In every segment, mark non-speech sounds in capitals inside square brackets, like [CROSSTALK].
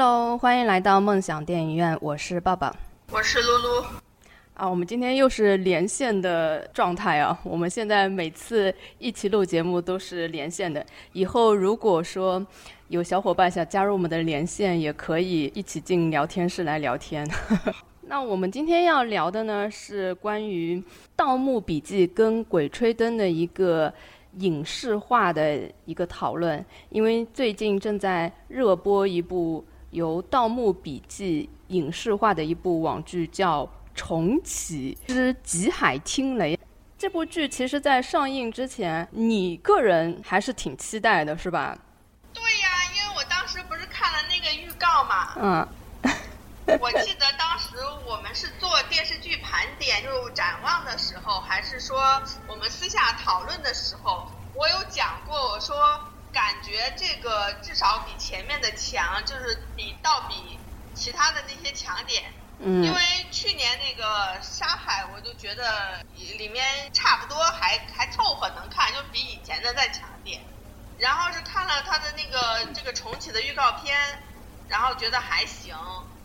Hello，欢迎来到梦想电影院，我是爸爸，我是露露。啊，我们今天又是连线的状态啊！我们现在每次一起录节目都是连线的。以后如果说有小伙伴想加入我们的连线，也可以一起进聊天室来聊天。[LAUGHS] 那我们今天要聊的呢，是关于《盗墓笔记》跟《鬼吹灯》的一个影视化的一个讨论。因为最近正在热播一部由《盗墓笔记》影视化的一部网剧，叫。重启之极海听雷，这部剧其实，在上映之前，你个人还是挺期待的，是吧？对呀，因为我当时不是看了那个预告嘛。嗯。[LAUGHS] 我记得当时我们是做电视剧盘点，就展望的时候，还是说我们私下讨论的时候，我有讲过，我说感觉这个至少比前面的强，就是比倒比其他的那些强点。因为去年那个《沙海》，我就觉得里面差不多，还还凑合能看，就比以前的再强点。然后是看了他的那个这个重启的预告片，然后觉得还行，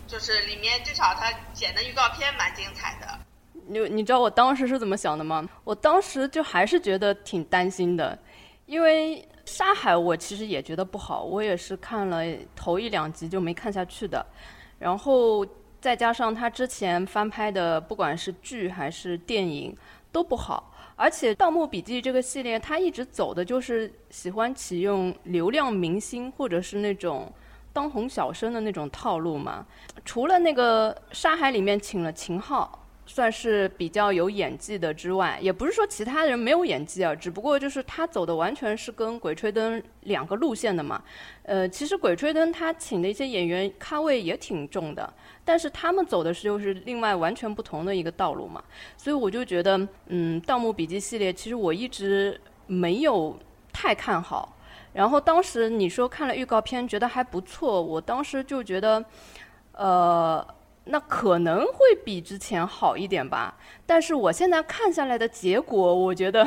就是里面至少他剪的预告片蛮精彩的。你你知道我当时是怎么想的吗？我当时就还是觉得挺担心的，因为《沙海》我其实也觉得不好，我也是看了头一两集就没看下去的，然后。再加上他之前翻拍的，不管是剧还是电影都不好，而且《盗墓笔记》这个系列，他一直走的就是喜欢启用流量明星或者是那种当红小生的那种套路嘛。除了那个《沙海》里面请了秦昊。算是比较有演技的之外，也不是说其他人没有演技啊，只不过就是他走的完全是跟《鬼吹灯》两个路线的嘛。呃，其实《鬼吹灯》他请的一些演员咖位也挺重的，但是他们走的是又是另外完全不同的一个道路嘛。所以我就觉得，嗯，《盗墓笔记》系列其实我一直没有太看好。然后当时你说看了预告片觉得还不错，我当时就觉得，呃。那可能会比之前好一点吧，但是我现在看下来的结果，我觉得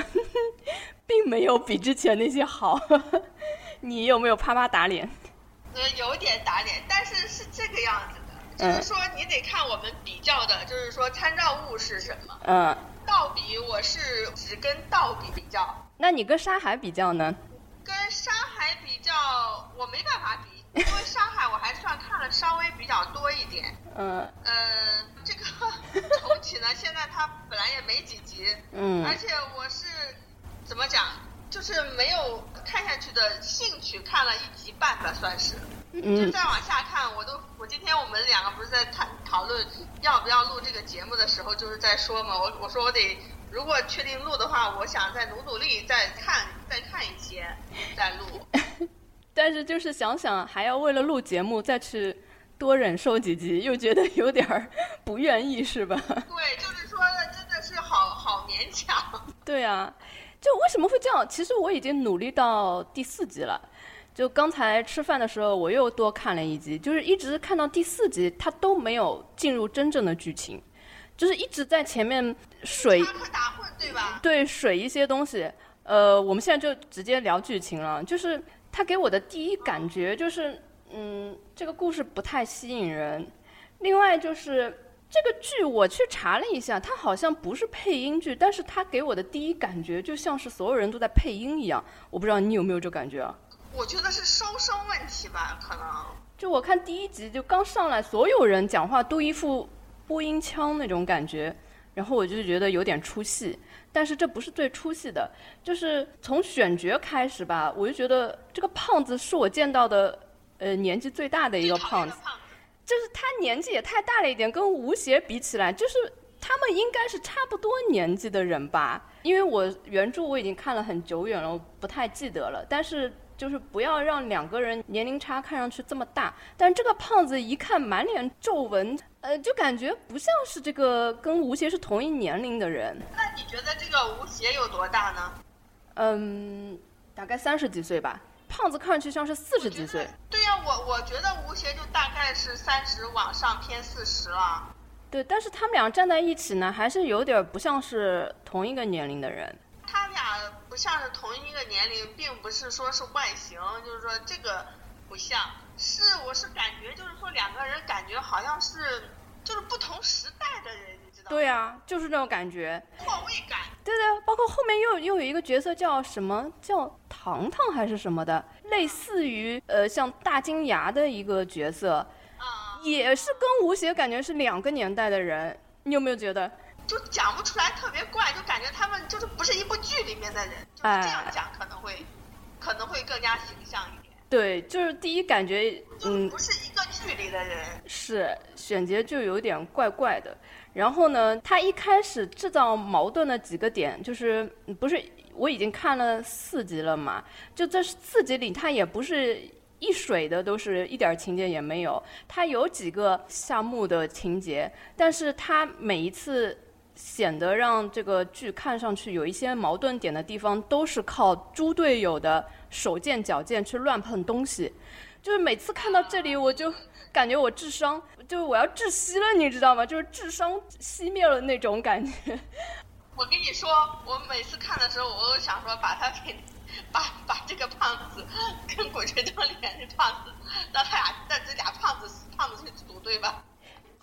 [LAUGHS] 并没有比之前那些好。[LAUGHS] 你有没有啪啪打脸？呃，有点打脸，但是是这个样子的，就是说你得看我们比较的，就是说参照物是什么。嗯。倒比我是只跟倒比比较。那你跟沙海比较呢？跟沙海比较，我没办法比。因为《上海》我还算看了稍微比较多一点，嗯，呃，这个 [LAUGHS] 重启呢，现在它本来也没几集，嗯，而且我是怎么讲，就是没有看下去的兴趣，看了一集半吧，算是，就再往下看，我都，我今天我们两个不是在谈讨论要不要录这个节目的时候，就是在说嘛，我我说我得，如果确定录的话，我想再努努力，再看再看一些，再录。[LAUGHS] 但是就是想想还要为了录节目再去多忍受几集，又觉得有点儿 [LAUGHS] 不愿意，是吧？对，就是说的真的是好好勉强。[LAUGHS] 对啊，就为什么会这样？其实我已经努力到第四集了。就刚才吃饭的时候，我又多看了一集，就是一直看到第四集，它都没有进入真正的剧情，就是一直在前面水打混，对吧？对，水一些东西。呃，我们现在就直接聊剧情了，就是。他给我的第一感觉就是，嗯，这个故事不太吸引人。另外就是这个剧，我去查了一下，它好像不是配音剧，但是它给我的第一感觉就像是所有人都在配音一样。我不知道你有没有这感觉啊？我觉得是收声问题吧，可能。就我看第一集就刚上来，所有人讲话都一副播音腔那种感觉，然后我就觉得有点出戏。但是这不是最出戏的，就是从选角开始吧，我就觉得这个胖子是我见到的，呃，年纪最大的一个胖子，就是他年纪也太大了一点，跟吴邪比起来，就是他们应该是差不多年纪的人吧，因为我原著我已经看了很久远了，我不太记得了，但是。就是不要让两个人年龄差看上去这么大，但这个胖子一看满脸皱纹，呃，就感觉不像是这个跟吴邪是同一年龄的人。那你觉得这个吴邪有多大呢？嗯，大概三十几岁吧。胖子看上去像是四十几岁。对呀，我我觉得吴邪就大概是三十往上偏四十了。对，但是他们俩站在一起呢，还是有点不像是同一个年龄的人。他俩不像是同一个年龄，并不是说是外形，就是说这个不像是，我是感觉就是说两个人感觉好像是就是不同时代的人，你知道吗？对啊，就是那种感觉。错位感。对对，包括后面又又有一个角色叫什么叫糖糖还是什么的，类似于呃像大金牙的一个角色，啊、也是跟吴邪感觉是两个年代的人。你有没有觉得？就讲不出来，特别怪，就感觉他们就是不是一部剧里面的人，就是这样哎讲可能会、可能会更加形象一点。对，就是第一感觉，嗯，不是一个剧里的人，是选角就有点怪怪的。然后呢，他一开始制造矛盾的几个点，就是嗯不是我已经看了四集了嘛？就这四集里，他也不是一水的，都是一点情节也没有。他有几个夏目的情节，但是他每一次显得让这个剧看上去有一些矛盾点的地方，都是靠猪队友的手贱脚贱去乱碰东西。就是每次看到这里，我就感觉我智商就是我要窒息了，你知道吗？就是智商熄灭了那种感觉。我跟你说，我每次看的时候，我都想说把他给，把把这个胖子跟《鬼吹灯》里面的胖子，让他俩让这俩胖子胖子去组队吧。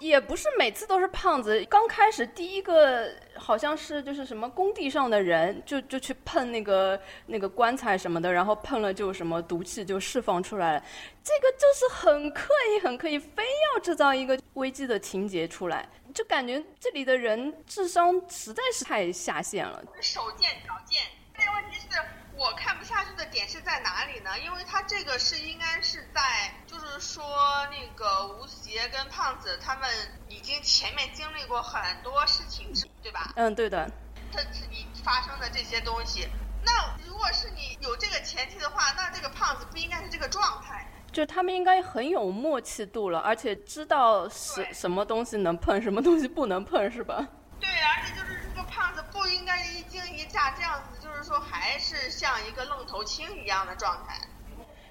也不是每次都是胖子，刚开始第一个好像是就是什么工地上的人，就就去碰那个那个棺材什么的，然后碰了就什么毒气就释放出来了，这个就是很刻意很刻意，非要制造一个危机的情节出来，就感觉这里的人智商实在是太下线了。手贱脚贱。我看不下去的点是在哪里呢？因为他这个是应该是在，就是说那个吴邪跟胖子他们已经前面经历过很多事情，对吧？嗯，对的，这是你发生的这些东西。那如果是你有这个前提的话，那这个胖子不应该是这个状态。就他们应该很有默契度了，而且知道什什么东西能碰，什么东西不能碰，是吧？对，而且就是这个胖子不应该一惊一乍这样子，就是说还是像一个愣头青一样的状态。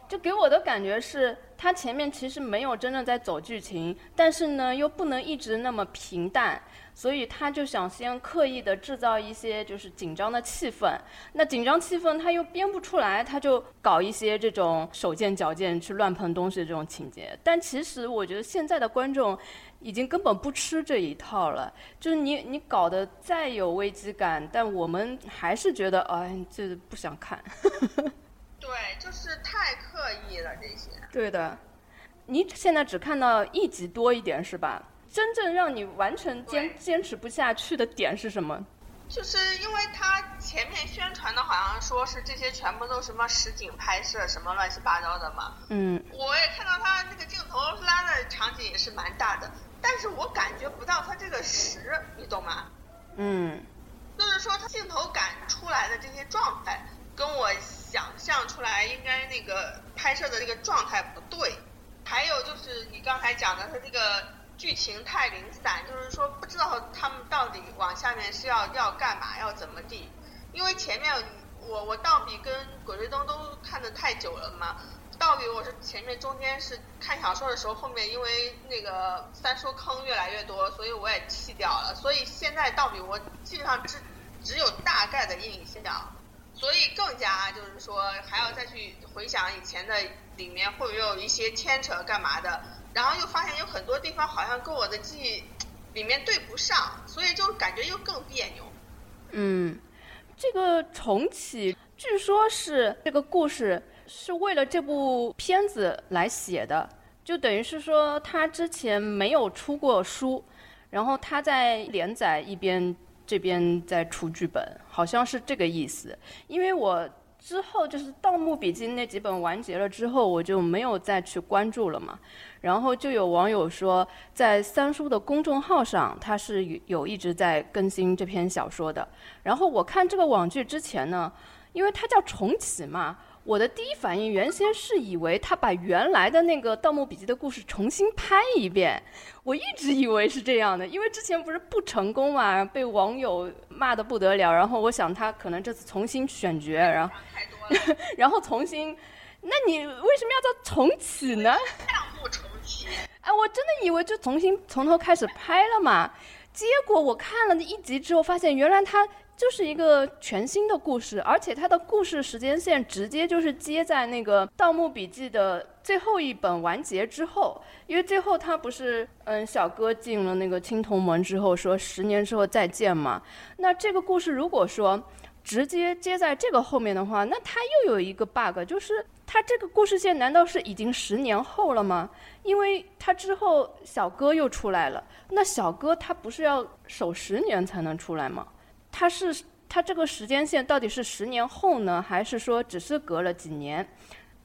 就给我的感觉是，他前面其实没有真正在走剧情，但是呢又不能一直那么平淡，所以他就想先刻意的制造一些就是紧张的气氛。那紧张气氛他又编不出来，他就搞一些这种手贱脚贱去乱碰东西的这种情节。但其实我觉得现在的观众已经根本不吃这一套了，就是你你搞得再有危机感，但我们还是觉得哎，这不想看。[LAUGHS] 对，就是太刻意了这些。对的，你现在只看到一集多一点是吧？真正让你完全坚坚持不下去的点是什么？就是因为他前面宣传的好像说是这些全部都什么实景拍摄，什么乱七八糟的嘛。嗯，我也看到他那个镜头拉的场景也是蛮大的，但是我感觉不到他这个实，你懂吗？嗯，就是说他镜头感出来的这些状态，跟我想象出来应该那个拍摄的这个状态不对。还有就是你刚才讲的，他这个剧情太零散，就是说不知道他们到底往下面是要要干嘛，要怎么地。因为前面我我倒比跟鬼吹灯都看的太久了嘛，倒比我是前面中间是看小说的时候，后面因为那个三叔坑越来越多，所以我也弃掉了。所以现在倒比我基本上只只有大概的印象，所以更加就是说还要再去回想以前的里面会不会有一些牵扯干嘛的，然后又发现有很多地方好像跟我的记忆里面对不上，所以就感觉又更别扭。嗯，这个重启据说是这个故事是为了这部片子来写的，就等于是说他之前没有出过书，然后他在连载一边这边在出剧本，好像是这个意思。因为我之后就是《盗墓笔记》那几本完结了之后，我就没有再去关注了嘛。然后就有网友说，在三叔的公众号上，他是有一直在更新这篇小说的。然后我看这个网剧之前呢，因为它叫重启嘛，我的第一反应原先是以为他把原来的那个《盗墓笔记》的故事重新拍一遍，我一直以为是这样的，因为之前不是不成功嘛，被网友骂的不得了。然后我想他可能这次重新选角，然后 [LAUGHS] 然后重新，那你为什么要叫重启呢？项目重启，哎，我真的以为就重新从头开始拍了嘛，结果我看了那一集之后，发现原来他就是一个全新的故事，而且它的故事时间线直接就是接在那个《盗墓笔记》的最后一本完结之后，因为最后他不是嗯小哥进了那个青铜门之后说十年之后再见嘛，那这个故事如果说直接接在这个后面的话，那它又有一个 bug，就是它这个故事线难道是已经十年后了吗？因为他之后小哥又出来了，那小哥他不是要守十年才能出来吗？他是他这个时间线到底是十年后呢，还是说只是隔了几年？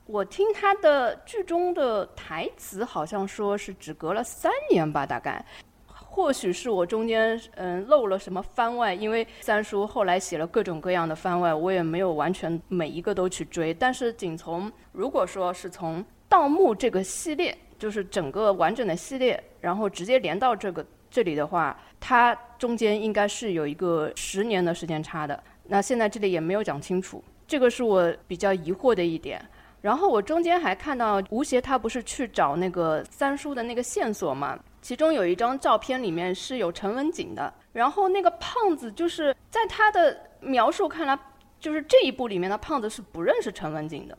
我听他的剧中的台词好像说是只隔了三年吧，大概。或许是我中间嗯漏了什么番外，因为三叔后来写了各种各样的番外，我也没有完全每一个都去追。但是仅从如果说是从盗墓这个系列，就是整个完整的系列，然后直接连到这个。这里的话，它中间应该是有一个十年的时间差的。那现在这里也没有讲清楚，这个是我比较疑惑的一点。然后我中间还看到吴邪他不是去找那个三叔的那个线索嘛？其中有一张照片里面是有陈文锦的。然后那个胖子就是在他的描述看来，就是这一部里面的胖子是不认识陈文锦的。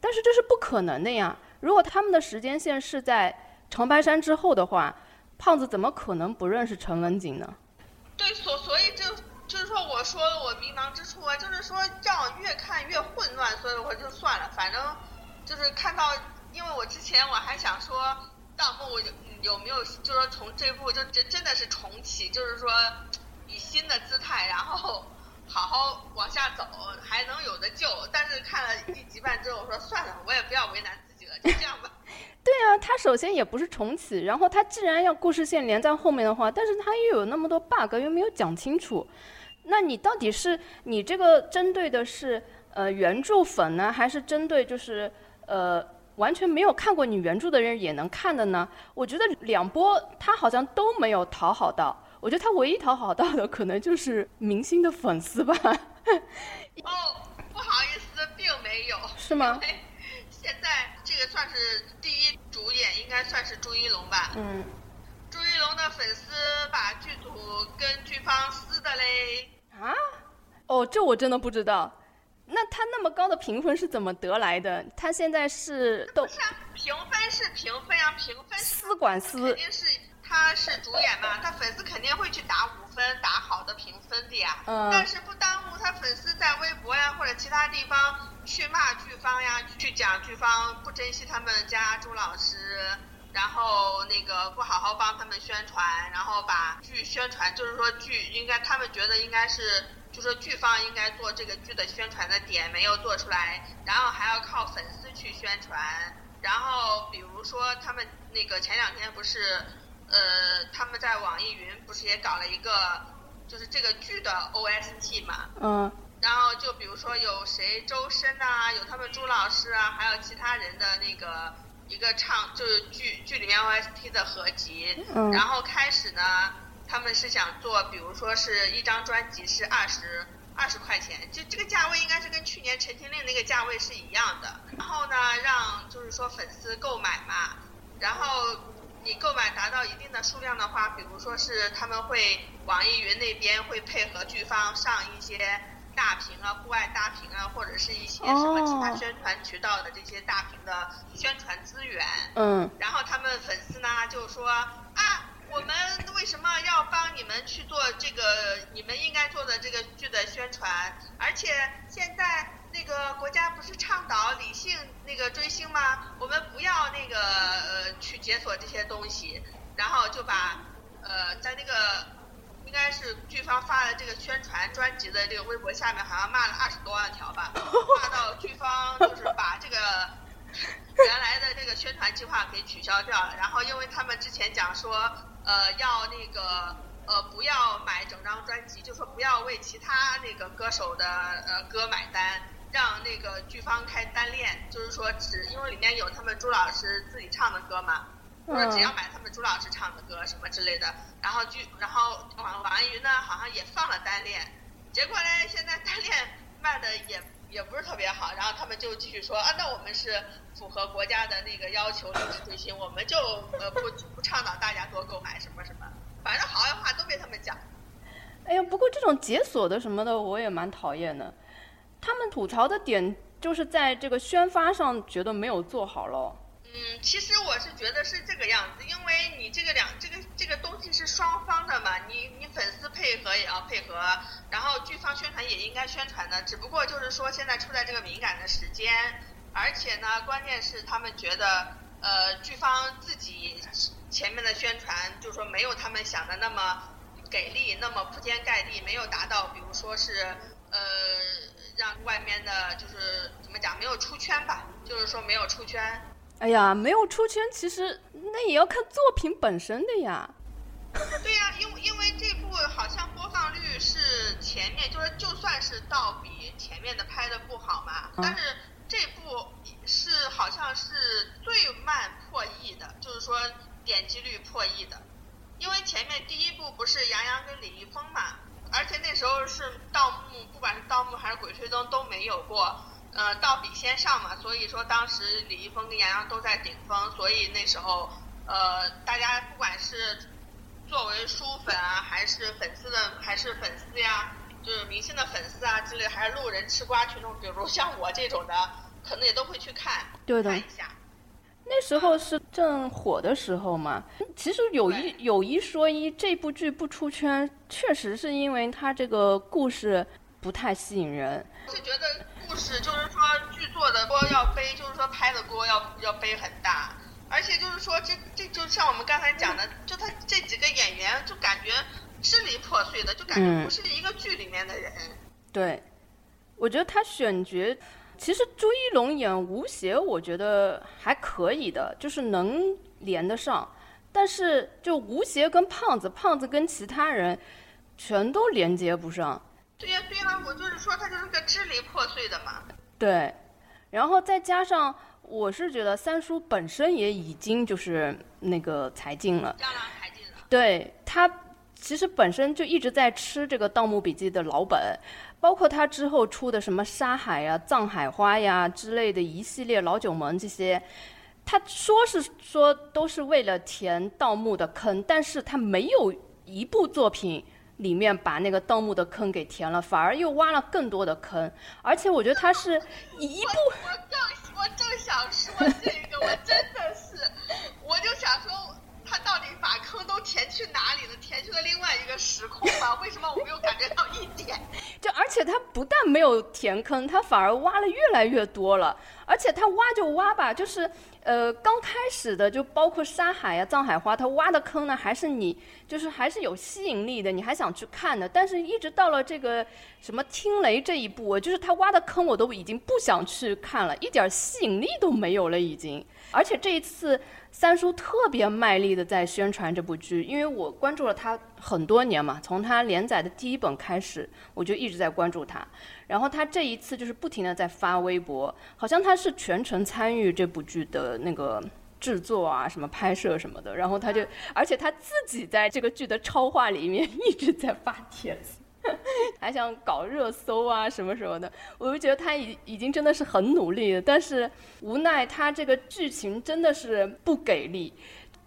但是这是不可能的呀！如果他们的时间线是在长白山之后的话。胖子怎么可能不认识陈文锦呢？对，所所以就就是说，我说我迷茫之处啊，就是说这样越看越混乱，所以我就算了，反正就是看到，因为我之前我还想说盗墓有有没有，就是说从这部就真真的是重启，就是说以新的姿态，然后好好往下走，还能有的救。但是看了一集半之后，我说算了，我也不要为难自己了，就这样吧。[LAUGHS] 对啊，它首先也不是重启，然后它既然要故事线连在后面的话，但是它又有那么多 bug，又没有讲清楚，那你到底是你这个针对的是呃原著粉呢，还是针对就是呃完全没有看过你原著的人也能看的呢？我觉得两波它好像都没有讨好到，我觉得它唯一讨好到的可能就是明星的粉丝吧。哦，不好意思，并没有。是吗？现在这个算是第一主演，应该算是朱一龙吧。嗯。朱一龙的粉丝把剧组跟剧方撕的嘞。啊？哦，这我真的不知道。那他那么高的评分是怎么得来的？他现在是都。是啊，评分是评分啊，评分。撕管撕。肯定是他是主演嘛，他粉丝肯定会去打五分，打好的评分的呀。嗯。但是不耽误他粉丝在微博呀或者其他地方。去骂剧方呀，去讲剧方不珍惜他们家朱老师，然后那个不好好帮他们宣传，然后把剧宣传，就是说剧应该他们觉得应该是，就说剧方应该做这个剧的宣传的点没有做出来，然后还要靠粉丝去宣传，然后比如说他们那个前两天不是，呃，他们在网易云不是也搞了一个，就是这个剧的 OST 嘛，嗯。然后就比如说有谁周深啊，有他们朱老师啊，还有其他人的那个一个唱，就是剧剧里面 OST 的合集。嗯。然后开始呢，他们是想做，比如说是一张专辑是二十二十块钱，就这个价位应该是跟去年《陈情令》那个价位是一样的。然后呢，让就是说粉丝购买嘛，然后你购买达到一定的数量的话，比如说是他们会网易云那边会配合剧方上一些。大屏啊，户外大屏啊，或者是一些什么其他宣传渠道的这些大屏的宣传资源。嗯。然后他们粉丝呢就说啊，我们为什么要帮你们去做这个你们应该做的这个剧的宣传？而且现在那个国家不是倡导理性那个追星吗？我们不要那个呃去解锁这些东西，然后就把呃在那个。应该是剧方发的这个宣传专辑的这个微博下面，好像骂了二十多万条吧，[LAUGHS] 骂到剧方就是把这个 [LAUGHS] 原来的这个宣传计划给取消掉了。然后因为他们之前讲说，呃，要那个呃不要买整张专辑，就说不要为其他那个歌手的呃歌买单，让那个剧方开单链，就是说只因为里面有他们朱老师自己唱的歌嘛。说只要买他们朱老师唱的歌什么之类的，然后剧，然后网网易云呢好像也放了单链，结果呢现在单链卖的也也不是特别好，然后他们就继续说啊，那我们是符合国家的那个要求，理智追星，我们就呃不不倡导大家多购买什么什么，反正好话都被他们讲。哎呀，不过这种解锁的什么的，我也蛮讨厌的。他们吐槽的点就是在这个宣发上觉得没有做好咯。嗯，其实我是觉得是这个样子，因为你这个两这个这个东西是双方的嘛，你你粉丝配合也要配合，然后剧方宣传也应该宣传的，只不过就是说现在处在这个敏感的时间，而且呢，关键是他们觉得呃剧方自己前面的宣传就是说没有他们想的那么给力，那么铺天盖地，没有达到，比如说是呃让外面的就是怎么讲没有出圈吧，就是说没有出圈。哎呀，没有出圈，其实那也要看作品本身的呀。对呀，因为因为这部好像播放率是前面，就是就算是倒比前面的拍的不好嘛，但是这部是好像是最慢破亿的，就是说点击率破亿的。因为前面第一部不是杨洋跟李易峰嘛，而且那时候是盗墓，不管是盗墓还是鬼吹灯都没有过。呃，盗比先上嘛，所以说当时李易峰跟杨洋都在顶峰，所以那时候呃，大家不管是作为书粉啊，还是粉丝的，还是粉丝呀，就是明星的粉丝啊之类，还是路人吃瓜群众，比如像我这种的，可能也都会去看，对的。看一下。那时候是正火的时候嘛，其实有一有一说一，这部剧不出圈，确实是因为它这个故事不太吸引人。是觉得。故事就是说，剧作的锅要背，就是说拍的锅要要背很大，而且就是说，这这就像我们刚才讲的，就他这几个演员就感觉支离破碎的，就感觉不是一个剧里面的人。对，我觉得他选角，其实朱一龙演吴邪，我觉得还可以的，就是能连得上，但是就吴邪跟胖子，胖子跟其他人全都连接不上。对呀，对呀，我就是说他就是个支离破碎的嘛。对，然后再加上，我是觉得三叔本身也已经就是那个才尽了。江郎才尽了。对他，其实本身就一直在吃这个《盗墓笔记》的老本，包括他之后出的什么《沙海》呀、《藏海花》呀之类的一系列老九门这些，他说是说都是为了填盗墓的坑，但是他没有一部作品。里面把那个盗墓的坑给填了，反而又挖了更多的坑，而且我觉得他是一部。我正我正想说这个，我真的是，我就想说他到底把坑都填去哪里了？填去了另外一个时空吗？[LAUGHS] 为什么我没有感觉到一点？就而且他不但没有填坑，他反而挖了越来越多了，而且他挖就挖吧，就是。呃，刚开始的就包括沙海呀、藏海花，他挖的坑呢，还是你就是还是有吸引力的，你还想去看的。但是，一直到了这个什么听雷这一步，就是他挖的坑，我都已经不想去看了，一点吸引力都没有了，已经。而且这一次。三叔特别卖力的在宣传这部剧，因为我关注了他很多年嘛，从他连载的第一本开始，我就一直在关注他。然后他这一次就是不停的在发微博，好像他是全程参与这部剧的那个制作啊，什么拍摄什么的。然后他就，而且他自己在这个剧的超话里面 [LAUGHS] 一直在发帖子。[LAUGHS] 还想搞热搜啊什么什么的，我就觉得他已已经真的是很努力了，但是无奈他这个剧情真的是不给力。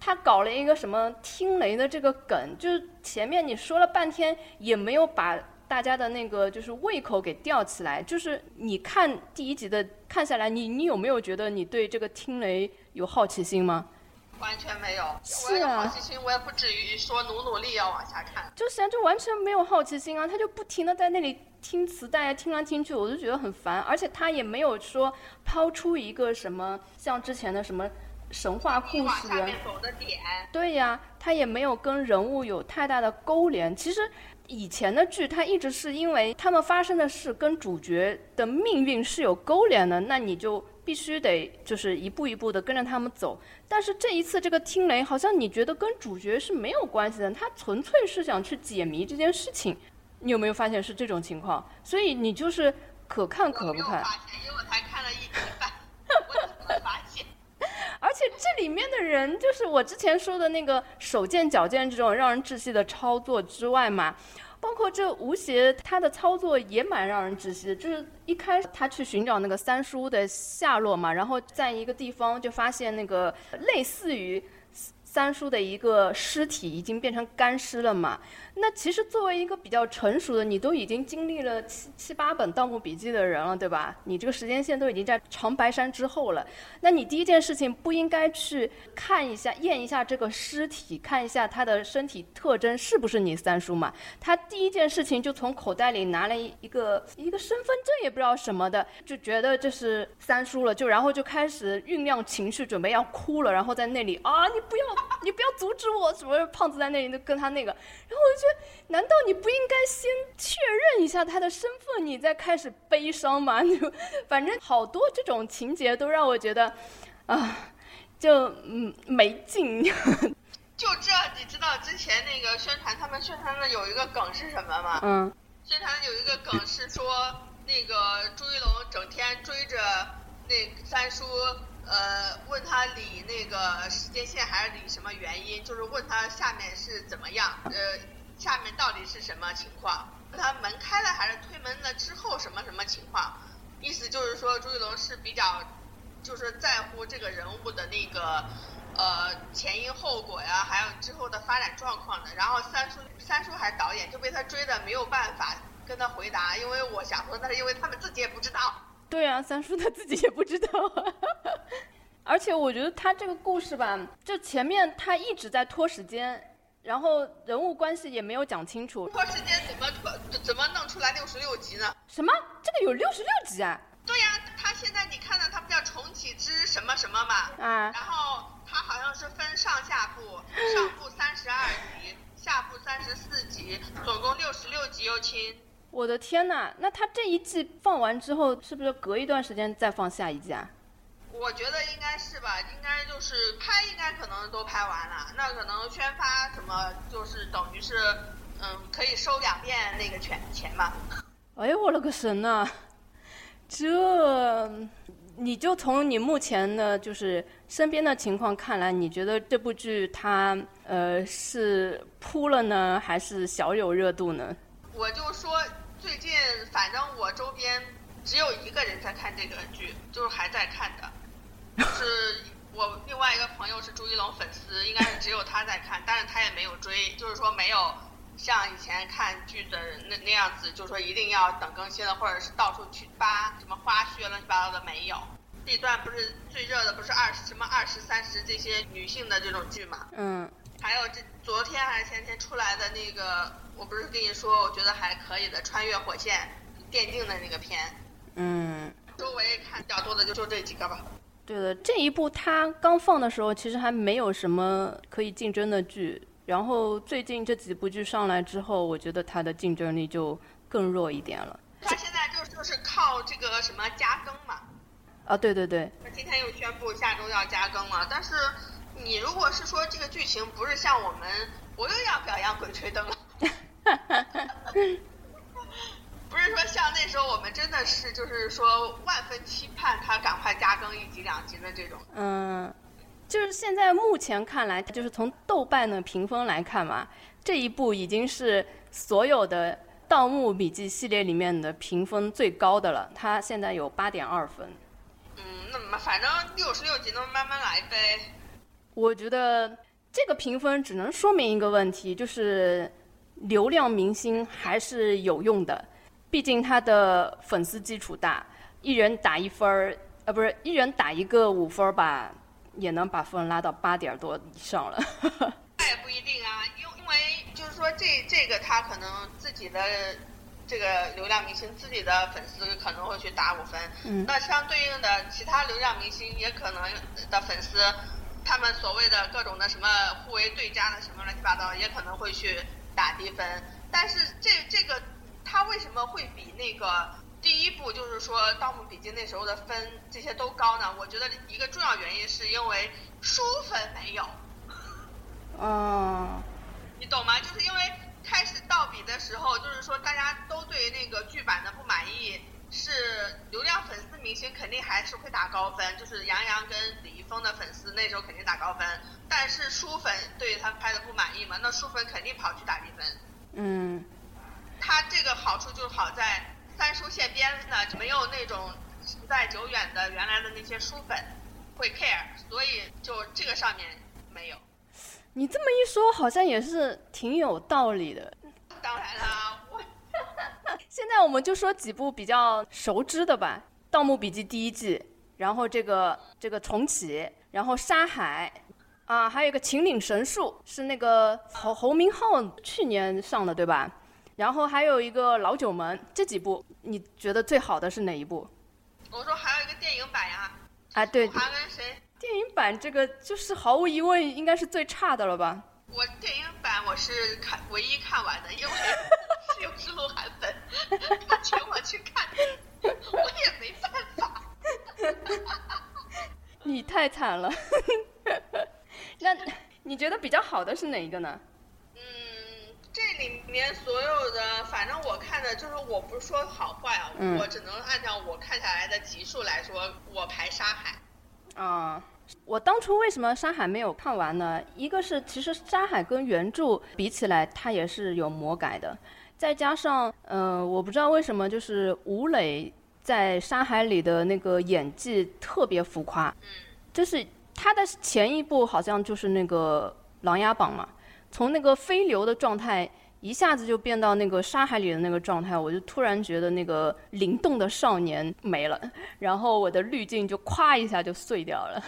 他搞了一个什么听雷的这个梗，就是前面你说了半天也没有把大家的那个就是胃口给吊起来。就是你看第一集的看下来，你你有没有觉得你对这个听雷有好奇心吗？完全没有，是啊好奇心，我也不至于说努努力要往下看。就是啊，就完全没有好奇心啊，他就不停的在那里听磁带，听来听去，我就觉得很烦。而且他也没有说抛出一个什么像之前的什么神话故事。对呀，他也没有跟人物有太大的勾连。其实以前的剧，他一直是因为他们发生的事跟主角的命运是有勾连的，那你就。必须得就是一步一步的跟着他们走，但是这一次这个听雷好像你觉得跟主角是没有关系的，他纯粹是想去解谜这件事情，你有没有发现是这种情况？所以你就是可看可不看。因为我才看了一集半，我发现。[LAUGHS] 而且这里面的人就是我之前说的那个手贱脚贱这种让人窒息的操作之外嘛。包括这吴邪，他的操作也蛮让人窒息的。就是一开始他去寻找那个三叔的下落嘛，然后在一个地方就发现那个类似于三叔的一个尸体已经变成干尸了嘛？那其实作为一个比较成熟的，你都已经经历了七七八本《盗墓笔记》的人了，对吧？你这个时间线都已经在长白山之后了。那你第一件事情不应该去看一下、验一下这个尸体，看一下他的身体特征是不是你三叔嘛？他第一件事情就从口袋里拿了一一个一个身份证，也不知道什么的，就觉得这是三叔了，就然后就开始酝酿情绪，准备要哭了，然后在那里啊，你不要，你不要阻止我，什么胖子在那里跟他那个，然后我就。[LAUGHS] 难道你不应该先确认一下他的身份，你再开始悲伤吗？[LAUGHS] 就反正好多这种情节都让我觉得，啊，就嗯没劲。[LAUGHS] 就这，你知道之前那个宣传，他们宣传的有一个梗是什么吗？嗯。宣传有一个梗是说，那个朱一龙整天追着那三叔，呃，问他理那个时间线还是理什么原因，就是问他下面是怎么样，呃。下面到底是什么情况？他门开了还是推门了之后什么什么情况？意思就是说朱一龙是比较，就是在乎这个人物的那个呃前因后果呀，还有之后的发展状况的。然后三叔三叔还是导演就被他追的没有办法跟他回答，因为我想说那是因为他们自己也不知道。对啊，三叔他自己也不知道。而且我觉得他这个故事吧，就前面他一直在拖时间。然后人物关系也没有讲清楚，拖时间怎么怎么弄出来六十六集呢？什么？这个有六十六集啊？对呀，他现在你看到他不叫重启之什么什么嘛？啊。然后他好像是分上下部，上部三十二集，下部三十四集，总共六十六集哟亲。我的天哪，那他这一季放完之后，是不是隔一段时间再放下一季啊？我觉得应该是吧，应该就是拍，应该可能都拍完了。那可能宣发什么，就是等于是，嗯，可以收两遍那个钱钱嘛。哎呦我了个神呐！这，你就从你目前的，就是身边的情况看来，你觉得这部剧它呃是扑了呢，还是小有热度呢？我就说最近，反正我周边只有一个人在看这个剧，就是还在看的。是我另外一个朋友是朱一龙粉丝，应该是只有他在看，但是他也没有追，就是说没有像以前看剧的那那样子，就是说一定要等更新了，或者是到处去扒什么花絮乱七八糟的没有。这一段不是最热的，不是二十什么二十三十这些女性的这种剧嘛？嗯。还有这昨天还是前天出来的那个，我不是跟你说，我觉得还可以的《穿越火线》电竞的那个片。嗯。周围看比较多的就就这几个吧。对的，这一部它刚放的时候，其实还没有什么可以竞争的剧。然后最近这几部剧上来之后，我觉得它的竞争力就更弱一点了。它现在就就是靠这个什么加更嘛。啊，对对对。他今天又宣布下周要加更了，但是你如果是说这个剧情不是像我们，我又要表扬《鬼吹灯》了。[LAUGHS] 不是说像那时候我们真的是就是说万分期盼他赶快加更一集两集的这种。嗯，就是现在目前看来，就是从豆瓣的评分来看嘛，这一部已经是所有的《盗墓笔记》系列里面的评分最高的了，它现在有八点二分。嗯，那么反正六十六集，那么慢慢来呗。我觉得这个评分只能说明一个问题，就是流量明星还是有用的。毕竟他的粉丝基础大，一人打一分儿，呃，不是一人打一个五分儿吧，也能把分拉到八点多以上了。那 [LAUGHS] 也不一定啊，因因为就是说这这个他可能自己的这个流量明星自己的粉丝可能会去打五分，嗯，那相对应的其他流量明星也可能的粉丝，他们所谓的各种的什么互为对家的什么乱七八糟，也可能会去打低分，但是这这个。他为什么会比那个第一部，就是说《盗墓笔记》那时候的分这些都高呢？我觉得一个重要原因是因为书粉没有。哦。你懂吗？就是因为开始盗笔的时候，就是说大家都对那个剧版的不满意，是流量粉丝明星肯定还是会打高分，就是杨洋跟李易峰的粉丝那时候肯定打高分，但是书粉对他拍的不满意嘛，那书粉肯定跑去打低分。嗯。它这个好处就好在三叔现编呢，没有那种时代久远的原来的那些书粉会 care，所以就这个上面没有。你这么一说，好像也是挺有道理的。当然啦，我 [LAUGHS] 现在我们就说几部比较熟知的吧，《盗墓笔记》第一季，然后这个这个重启，然后《沙海》，啊，还有一个《秦岭神树》，是那个侯侯明昊去年上的，对吧？然后还有一个《老九门》，这几部你觉得最好的是哪一部？我说还有一个电影版呀，啊，对，还跟谁？电影版这个就是毫无疑问应该是最差的了吧？我电影版我是看唯一看完的，因为 [LAUGHS] 是有是鹿晗粉，他请我去看，我也没办法。[LAUGHS] 你太惨了。[LAUGHS] 那你觉得比较好的是哪一个呢？嗯，这里面所有的，反正我看的就是，我不是说好坏啊，嗯我只能按照我看下来的集数来说，我排沙海。啊，我当初为什么《沙海》没有看完呢？一个是其实《沙海》跟原著比起来，它也是有魔改的，再加上呃，我不知道为什么就是吴磊在《沙海》里的那个演技特别浮夸，就是他的前一部好像就是那个《琅琊榜》嘛，从那个飞流的状态。一下子就变到那个沙海里的那个状态，我就突然觉得那个灵动的少年没了，然后我的滤镜就咵一下就碎掉了。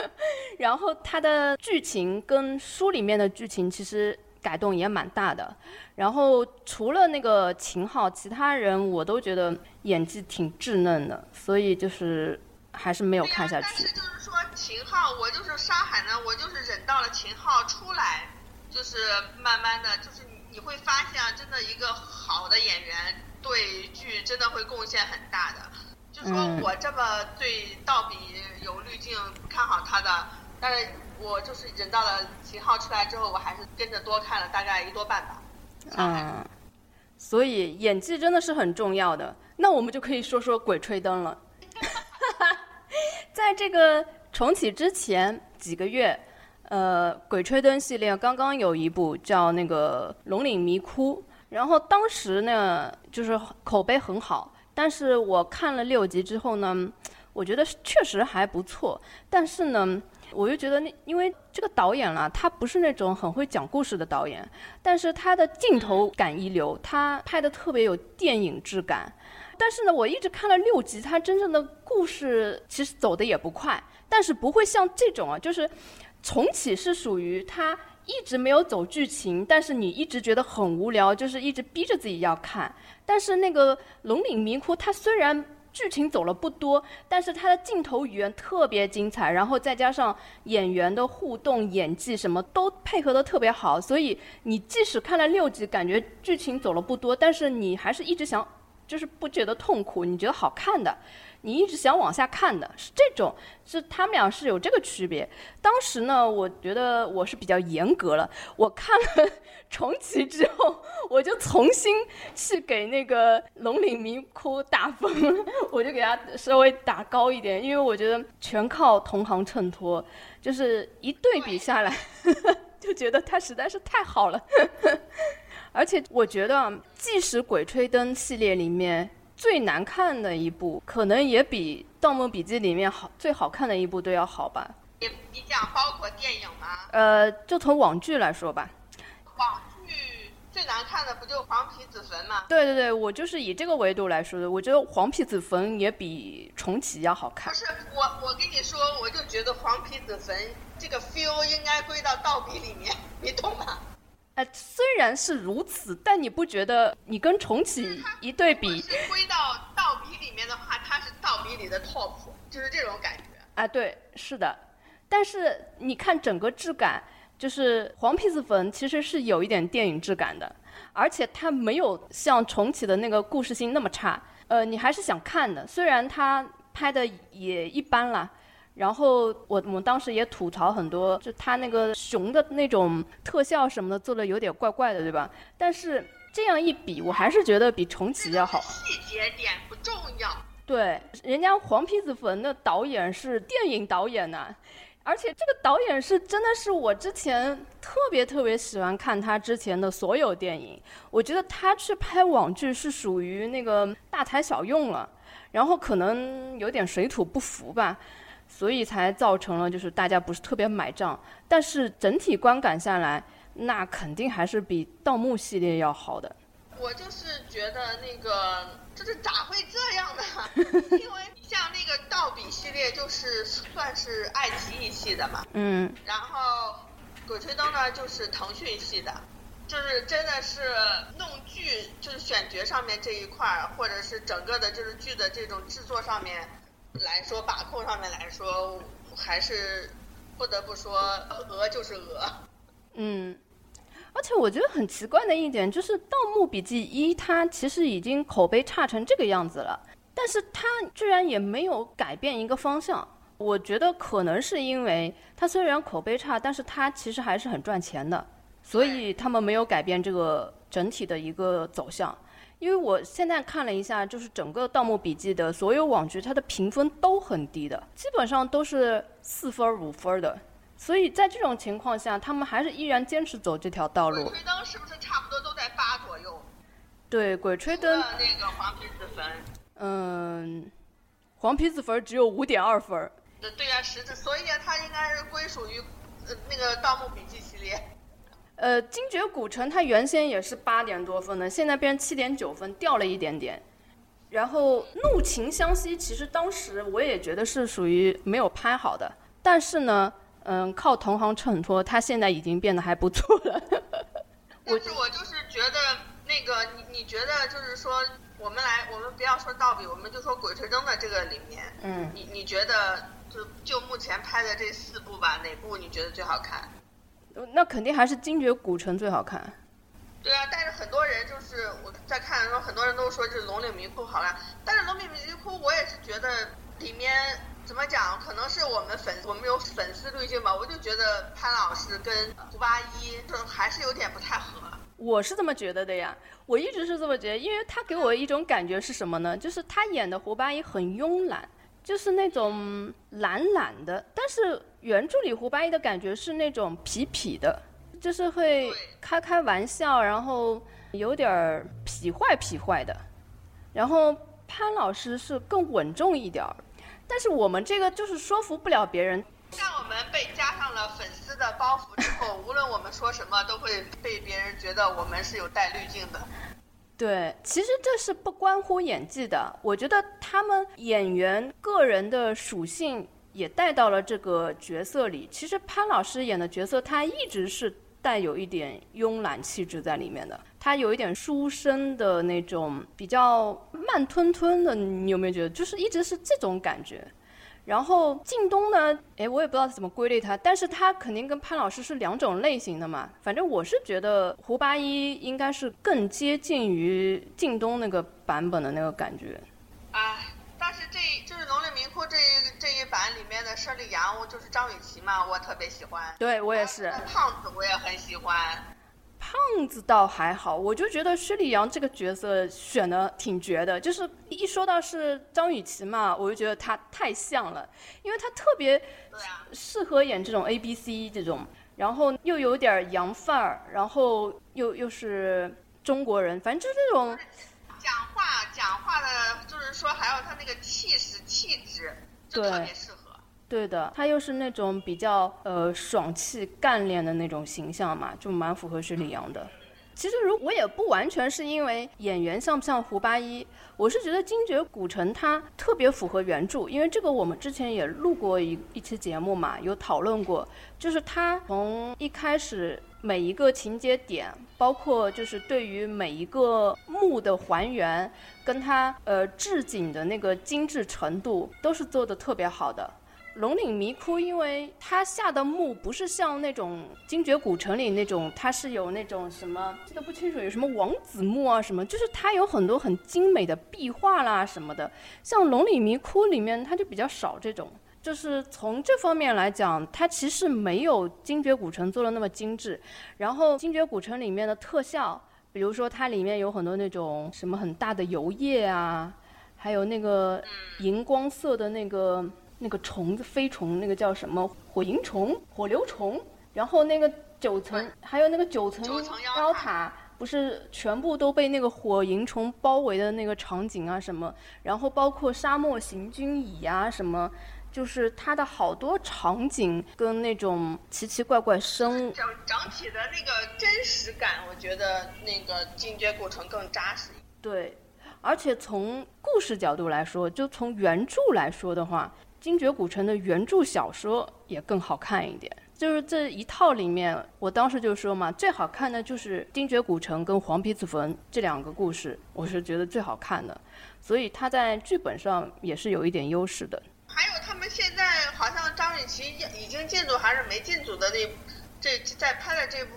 [LAUGHS] 然后它的剧情跟书里面的剧情其实改动也蛮大的。然后除了那个秦昊，其他人我都觉得演技挺稚嫩的，所以就是还是没有看下去。就是说秦昊，我就是沙海呢，我就是忍到了秦昊出来，就是慢慢的就是你你会发现啊，真的一个好的演员对剧真的会贡献很大的。就说嗯我这么对道比有滤镜看好他的，但是我就是忍到了秦昊出来之后，我还是跟着多看了大概一多半吧。嗯，所以演技真的是很重要的。那我们就可以说说《鬼吹灯》了。[LAUGHS] 在这个重启之前几个月，呃，《鬼吹灯》系列刚刚有一部叫那个《龙岭迷窟》，然后当时呢就是口碑很好，但是我看了六集之后呢，我觉得确实还不错，但是呢。我就觉得那，因为这个导演啦，他不是那种很会讲故事的导演，但是他的镜头感一流，他拍的特别有电影质感。但是呢，我一直看了六集，他真正的故事其实走的也不快，但是不会像这种啊，就是重启是属于他一直没有走剧情，但是你一直觉得很无聊，就是一直逼着自己要看。但是那个《龙岭迷窟》，它虽然剧情走了不多，但是它的镜头语言特别精彩，然后再加上演员的互动、演技什么都配合的特别好，所以你即使看了六集，感觉剧情走了不多，但是你还是一直想，就是不觉得痛苦，你觉得好看的，你一直想往下看的，是这种，是他们俩是有这个区别。当时呢，我觉得我是比较严格了，我看了 [LAUGHS] 重启之后，我就重新去给那个《龙岭迷窟》打分，我就给他稍微打高一点，因为我觉得全靠同行衬托，就是一对比下来，[LAUGHS] 就觉得他实在是太好了。[LAUGHS] 而且我觉得啊，即使《鬼吹灯》系列里面最难看的一部，可能也比《盗墓笔记》里面好最好看的一部都要好吧。你你讲包括电影吗？呃，就从网剧来说吧，网剧最难看的不就《黄皮子坟》吗？对对对，我就是以这个维度来说的。我觉得《黄皮子坟》也比重启要好看不。是我，我跟你说，我就觉得《黄皮子坟》这个 feel 应该归到盗笔里面，你懂吗？哎、虽然是如此，但你不觉得你跟重启一对比，归到盗笔里面的话，它是盗笔里的 top，就是这种感觉。啊，对，是的。但是你看整个质感，就是黄皮子坟其实是有一点电影质感的，而且它没有像重启的那个故事性那么差。呃，你还是想看的，虽然它拍的也一般啦。然后我我们当时也吐槽很多，就他那个熊的那种特效什么的做的有点怪怪的，对吧？但是这样一比，我还是觉得比重启要好。细节点不重要，对，人家黄皮子坟的导演是电影导演呐、而且这个导演是真的是我之前特别特别喜欢看他之前的所有电影，我觉得他去拍网剧是属于那个大材小用了，然后可能有点水土不服吧。所以才造成了就是大家不是特别买账。但是整体观感下来，那肯定还是比盗墓系列要好的。我就是觉得那个，就是咋会这样呢？[LAUGHS] 因为像那个盗笔系列，就是算是爱奇艺系的嘛。嗯。然后，鬼吹灯呢，就是腾讯系的。就是真的是弄剧，就是选角上面这一块儿，或者是整个的，就是剧的这种制作上面来说，把控上面来说，还是不得不说，鹅就是鹅。嗯，而且我觉得很奇怪的一点就是，《盗墓笔记一》它其实已经口碑差成这个样子了，但是它居然也没有改变一个方向。我觉得可能是因为它虽然口碑差，但是它其实还是很赚钱的。所以他们没有改变这个整体的一个走向，因为我现在看了一下，就是整个《盗墓笔记》的所有网剧，它的评分都很低的，基本上都是四分五分的。所以在这种情况下，他们还是依然坚持走这条道路。鬼吹灯是不是差不多都在八左右？对，鬼吹灯。那个黄皮子坟。嗯，黄皮子坟只有五点二分。对呀，实质，所以它应该是归属于呃那个《盗墓笔记》系列。呃，精绝古城它原先也是八点多分的，现在变成七点九分，掉了一点点。然后怒晴湘西，其实当时我也觉得是属于没有拍好的，但是呢，嗯，靠同行衬托，它现在已经变得还不错了。[LAUGHS] 但是我就是觉得那个你你觉得就是说，我们来我们不要说倒比，我们就说鬼吹灯的这个里面，嗯，你你觉得就就目前拍的这四部吧，哪部你觉得最好看？那肯定还是精绝古城最好看。对啊，但是很多人就是我在看的时候，很多人都说这龙岭迷窟好看。但是龙岭迷窟我也是觉得里面怎么讲，可能是我们粉我们有粉丝滤镜吧。我就觉得潘老师跟胡八一就还是有点不太合。我是这么觉得的呀，我一直是这么觉得，因为他给我一种感觉是什么呢？就是他演的胡八一很慵懒。就是那种懒懒的，但是原著里胡八一的感觉是那种痞痞的，就是会开开玩笑，然后有点儿痞坏痞坏的。然后潘老师是更稳重一点儿，但是我们这个就是说服不了别人。像我们被加上了粉丝的包袱之后，无论我们说什么，都会被别人觉得我们是有带滤镜的。对，其实这是不关乎演技的。我觉得他们演员个人的属性也带到了这个角色里。其实潘老师演的角色，他一直是带有一点慵懒气质在里面的。他有一点书生的那种比较慢吞吞的，你有没有觉得？就是一直是这种感觉。然后靳东呢？哎，我也不知道怎么归类他，但是他肯定跟潘老师是两种类型的嘛。反正我是觉得胡八一应该是更接近于靳东那个版本的那个感觉。啊，但是这就是《龙岭迷窟》这一这一版里面的佘丽阳，就是张雨绮嘛，我特别喜欢。对我也是。胖子我也很喜欢。胖子倒还好，我就觉得薛立阳这个角色选的挺绝的，就是一说到是张雨绮嘛，我就觉得她太像了，因为她特别适合演这种 A B C 这种，然后又有点洋范儿，然后又又是中国人，反正就这种讲话讲话的，就是说还有他那个气势气质，就特别适合。对的，他又是那种比较呃爽气干练的那种形象嘛，就蛮符合薛李阳的。其实如我也不完全是因为演员像不像胡八一，我是觉得精绝古城它特别符合原著，因为这个我们之前也录过一一期节目嘛，有讨论过，就是它从一开始每一个情节点，包括就是对于每一个墓的还原，跟它呃置景的那个精致程度，都是做的特别好的。龙岭迷窟，因为它下的墓不是像那种精绝古城里那种，它是有那种什么记得不清楚，有什么王子墓啊什么，就是它有很多很精美的壁画啦什么的。像龙岭迷窟里面，它就比较少这种。就是从这方面来讲，它其实没有精绝古城做的那么精致。然后精绝古城里面的特效，比如说它里面有很多那种什么很大的油液啊，还有那个荧光色的那个。那个虫子飞虫，那个叫什么火萤虫、火流虫，然后那个九层，还有那个九层高塔，不是全部都被那个火萤虫包围的那个场景啊什么，然后包括沙漠行军蚁啊什么，就是它的好多场景跟那种奇奇怪怪生物，整整体的那个真实感，我觉得那个《进阶过程》更扎实。对，而且从故事角度来说，就从原著来说的话，《精绝古城》的原著小说也更好看一点。就是这一套里面，我当时就说嘛，最好看的就是《精绝古城》跟《黄皮子坟》这两个故事，我是觉得最好看的，所以它在剧本上也是有一点优势的。还有他们现在好像张雨绮已经进组还是没进组的那这在拍的这部，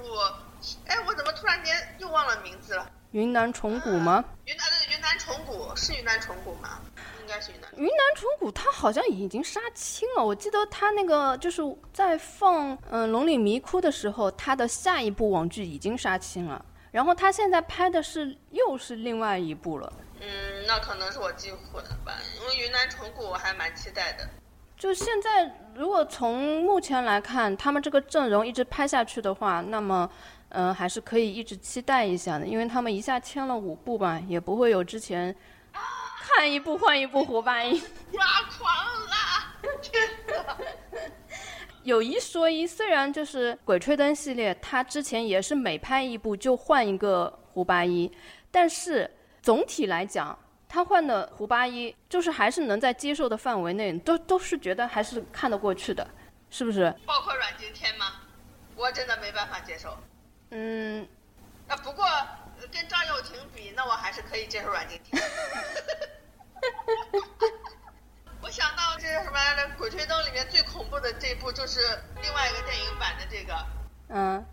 哎，我怎么突然间又忘了名字了？云南虫谷吗？云南的云南虫谷是云南虫谷吗？应该是云南。云南虫谷他好像已经杀青了，我记得他那个就是在放嗯《龙岭迷窟》的时候，他的下一部网剧已经杀青了，然后他现在拍的是又是另外一部了。嗯，那可能是我记混了吧，因为云南虫谷我还蛮期待的。就现在，如果从目前来看，他们这个阵容一直拍下去的话，那么。嗯，还是可以一直期待一下的，因为他们一下签了五部吧，也不会有之前看一部换一部胡八一。[LAUGHS] 抓狂了，真的！[LAUGHS] 有一说一，虽然就是《鬼吹灯》系列，它之前也是每拍一部就换一个胡八一，但是总体来讲，他换的胡八一就是还是能在接受的范围内，都都是觉得还是看得过去的，是不是？包括阮经天吗？我真的没办法接受。嗯，啊，不过跟张又廷比，那我还是可以接受阮经天。[LAUGHS] 我想到这是什么来着？《鬼吹灯》里面最恐怖的这部就是另外一个电影版的这个，嗯，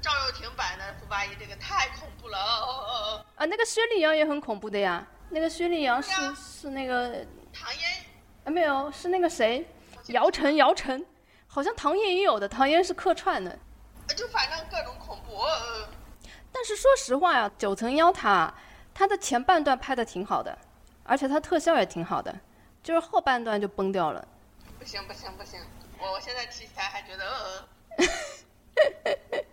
赵又廷版的胡八一，这个太恐怖了。哦哦哦啊，那个薛立阳也很恐怖的呀。那个薛立阳是是那个唐嫣，啊没有，是那个谁，姚晨，姚晨，好像唐嫣也有的，唐嫣是客串的。就反正各种恐怖，但是说实话呀，《九层妖塔》它的前半段拍的挺好的，而且它特效也挺好的，就是后半段就崩掉了。不行不行不行，我我现在提起来还觉得呃。[LAUGHS]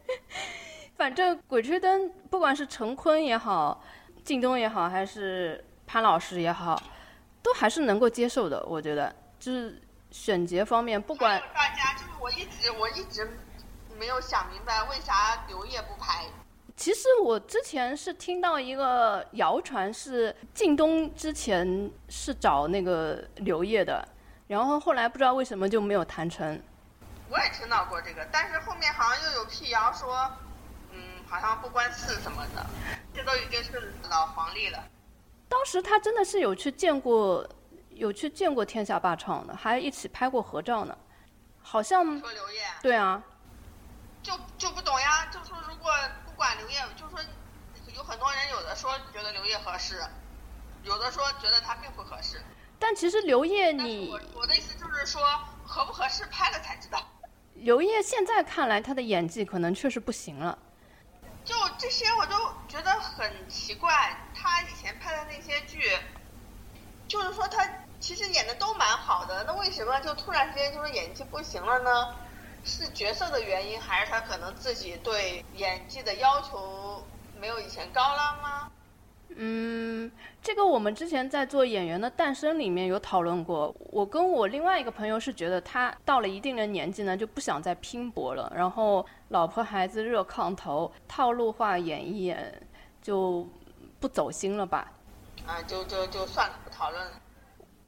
反正《鬼吹灯》不管是陈坤也好，靳东也好，还是潘老师也好，都还是能够接受的。我觉得就是选角方面，不管大家就是我一直我一直。没有想明白为啥刘烨不拍。其实我之前是听到一个谣传，是靳东之前是找那个刘烨的，然后后来不知道为什么就没有谈成。我也听到过这个，但是后面好像又有辟谣说，嗯，好像不关事什么的。这都已经是老黄历了。当时他真的是有去见过，有去见过天下霸唱的，还一起拍过合照呢。好像说刘烨。对啊。就就不懂呀，就说如果不管刘烨，就说有很多人有的说觉得刘烨合适，有的说觉得他并不合适。但其实刘烨，你我我的意思就是说合不合适拍了才知道。刘烨现在看来他的演技可能确实不行了。就这些我都觉得很奇怪，他以前拍的那些剧，就是说他其实演的都蛮好的，那为什么就突然之间就说演技不行了呢？是角色的原因，还是他可能自己对演技的要求没有以前高了吗？嗯，这个我们之前在做《演员的诞生》里面有讨论过。我跟我另外一个朋友是觉得他到了一定的年纪呢，就不想再拼搏了，然后老婆孩子热炕头，套路化演一演，就不走心了吧？啊，就就就算了，不讨论了。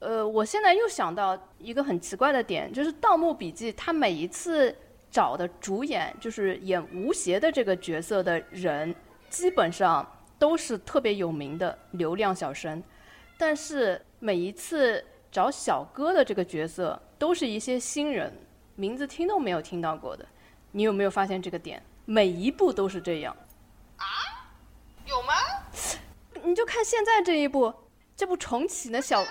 呃，我现在又想到一个很奇怪的点，就是《盗墓笔记》他每一次找的主演，就是演吴邪的这个角色的人，基本上都是特别有名的流量小生，但是每一次找小哥的这个角色，都是一些新人，名字听都没有听到过的。你有没有发现这个点？每一部都是这样。啊？有吗？[LAUGHS] 你就看现在这一部，这部重启的小。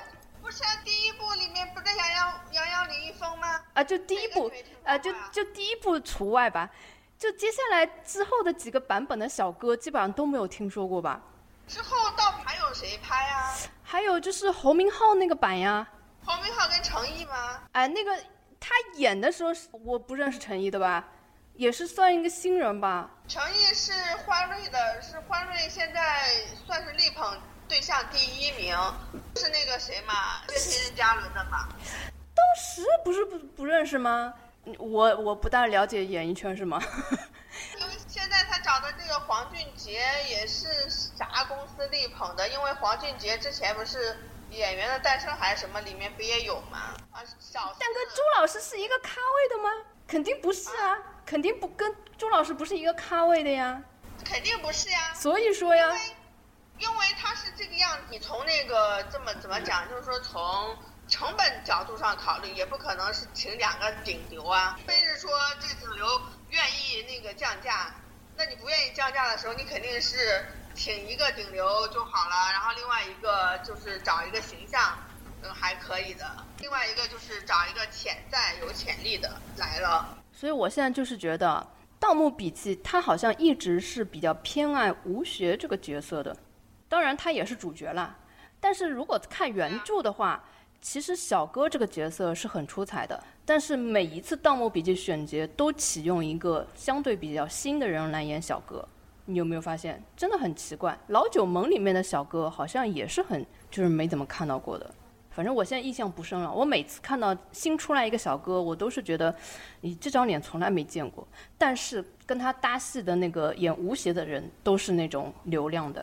不是第一部里面不是杨洋、杨洋、李易峰吗？啊，就第一部，啊，就就第一部除外吧。就接下来之后的几个版本的小哥，基本上都没有听说过吧？之后到底还有谁拍啊？还有就是侯明昊那个版呀。侯明昊跟陈毅吗？哎，那个他演的时候，我不认识陈毅的吧？也是算一个新人吧？陈毅是花瑞的，是花瑞现在算是力捧。对象第一名是那个谁嘛？是天人嘉伦的嘛？当时不是不不认识吗？我我不大了解演艺圈是吗？因为现在他找的这个黄俊杰也是啥公司力捧的，因为黄俊杰之前不是《演员的诞生》还是什么里面不也有吗？啊，小但跟朱老师是一个咖位的吗？肯定不是啊，肯定不跟朱老师不是一个咖位的呀。肯定不是呀。所以说呀。因为因为他是这个样子，你从那个这么怎么讲，就是说从。成本角度上考虑，也不可能是请两个顶流啊，非是说这顶流愿意那个降价，那你不愿意降价的时候，你肯定是请一个顶流就好了，然后另外一个就是找一个形象，嗯还可以的，另外一个就是找一个潜在有潜力的来了。所以我现在就是觉得《盗墓笔记》它好像一直是比较偏爱吴邪这个角色的，当然他也是主角啦，但是如果看原著的话。其实小哥这个角色是很出彩的，但是每一次《盗墓笔记》选角都启用一个相对比较新的人来演小哥，你有没有发现？真的很奇怪。老九门里面的小哥好像也是很，就是没怎么看到过的。反正我现在印象不深了。我每次看到新出来一个小哥，我都是觉得，你这张脸从来没见过。但是跟他搭戏的那个演吴邪的人都是那种流量的。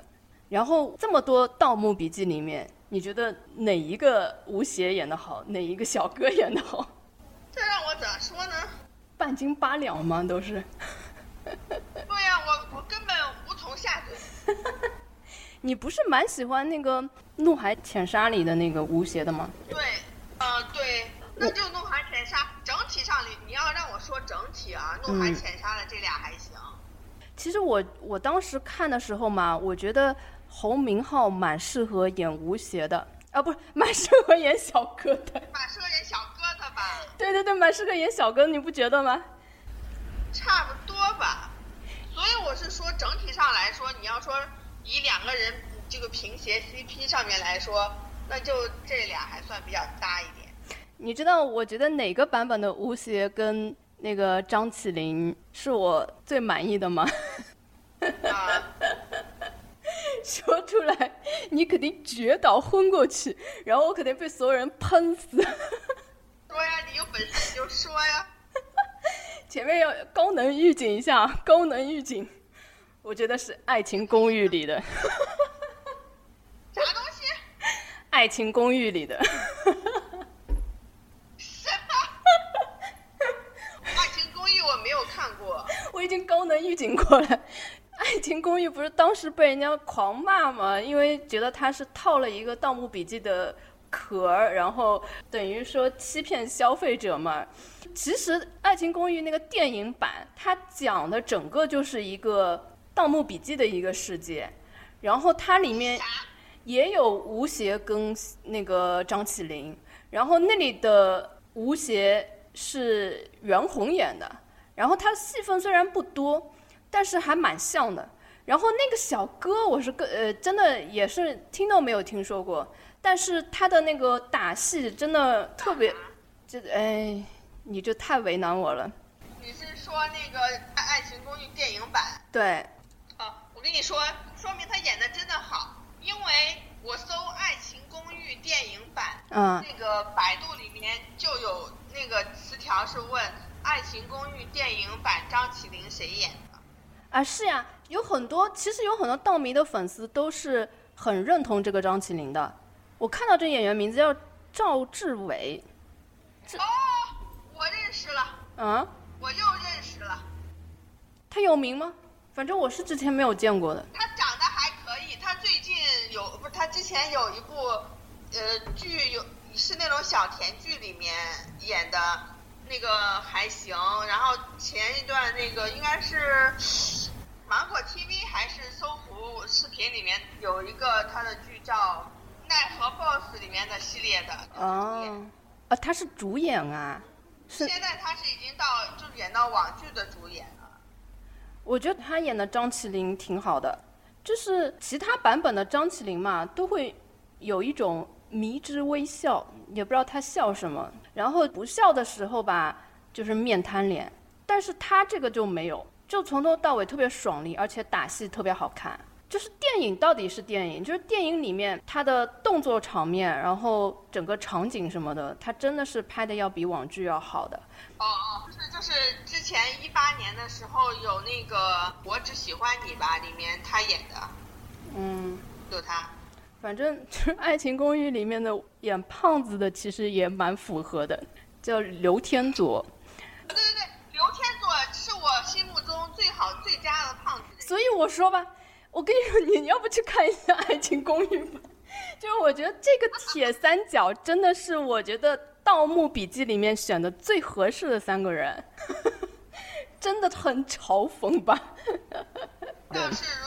然后这么多《盗墓笔记》里面。你觉得哪一个吴邪演的好，哪一个小哥演的好？[LAUGHS] 这让我咋说呢？半斤八两吗？都是。[LAUGHS] 对呀，我我根本无从下嘴。[LAUGHS] 你不是蛮喜欢那个《怒海潜沙》里的那个吴邪的吗？对，呃，对，那就《怒海潜沙》整体上，你你要让我说整体啊，《怒海潜沙》的这俩还行。其实我我当时看的时候嘛，我觉得。侯明昊蛮适合演吴邪的啊，不是蛮适合演小哥的，蛮适合演小哥的吧？对对对，蛮适合演小哥，你不觉得吗？差不多吧。所以我是说，整体上来说，你要说以两个人这个平邪 CP 上面来说，那就这俩还算比较搭一点。你知道，我觉得哪个版本的吴邪跟那个张起灵是我最满意的吗？啊。[LAUGHS] [LAUGHS] 说出来，你肯定绝倒昏过去，然后我肯定被所有人喷死。[LAUGHS] 说呀，你有本事你就说呀。[LAUGHS] 前面要高能预警一下，高能预警，我觉得是《爱情公寓》里的。啥东西？《爱情公寓》里的。什么？《爱情公寓》我没有看过。我已经高能预警过了。[LAUGHS] 爱情公寓不是当时被人家狂骂吗？因为觉得他是套了一个《盗墓笔记》的壳儿，然后等于说欺骗消费者嘛。其实《爱情公寓》那个电影版，它讲的整个就是一个《盗墓笔记》的一个世界，然后它里面也有吴邪跟那个张起灵，然后那里的吴邪是袁弘演的，然后他戏份虽然不多。但是还蛮像的，然后那个小哥我是个呃，真的也是听都没有听说过，但是他的那个打戏真的特别，这哎，你这太为难我了。你是说那个《爱情公寓》电影版？对。啊，我跟你说，说明他演的真的好，因为我搜《爱情公寓》电影版，嗯，那个百度里面就有那个词条是问《爱情公寓》电影版张起灵谁演？啊，是呀，有很多，其实有很多盗迷的粉丝都是很认同这个张起灵的。我看到这演员名字叫赵志伟。哦，我认识了。嗯。我又认识了。他有名吗？反正我是之前没有见过的。他长得还可以，他最近有不是他之前有一部呃剧有是那种小甜剧里面演的。那个还行，然后前一段那个应该是芒果 TV 还是搜狐视频里面有一个他的剧叫《奈何 BOSS》里面的系列的哦，啊，他是主演啊，是现在他是已经到就演到网剧的主演了。我觉得他演的张起灵挺好的，就是其他版本的张起灵嘛，都会有一种迷之微笑，也不知道他笑什么。然后不笑的时候吧，就是面瘫脸，但是他这个就没有，就从头到尾特别爽利，而且打戏特别好看。就是电影到底是电影，就是电影里面他的动作场面，然后整个场景什么的，他真的是拍的要比网剧要好的。哦哦，就是就是之前一八年的时候有那个《我只喜欢你》吧，里面他演的，嗯，有他。反正 [LAUGHS] 就是《爱情公寓》里面的演胖子的，其实也蛮符合的，叫刘天佐。对对对，刘天佐是我心目中最好最佳的胖子。所以我说吧。我跟你说，你你要不去看一下《爱情公寓》吧？[LAUGHS] 就是我觉得这个铁三角真的是我觉得《盗墓笔记》里面选的最合适的三个人，[LAUGHS] 真的很嘲讽吧？要是如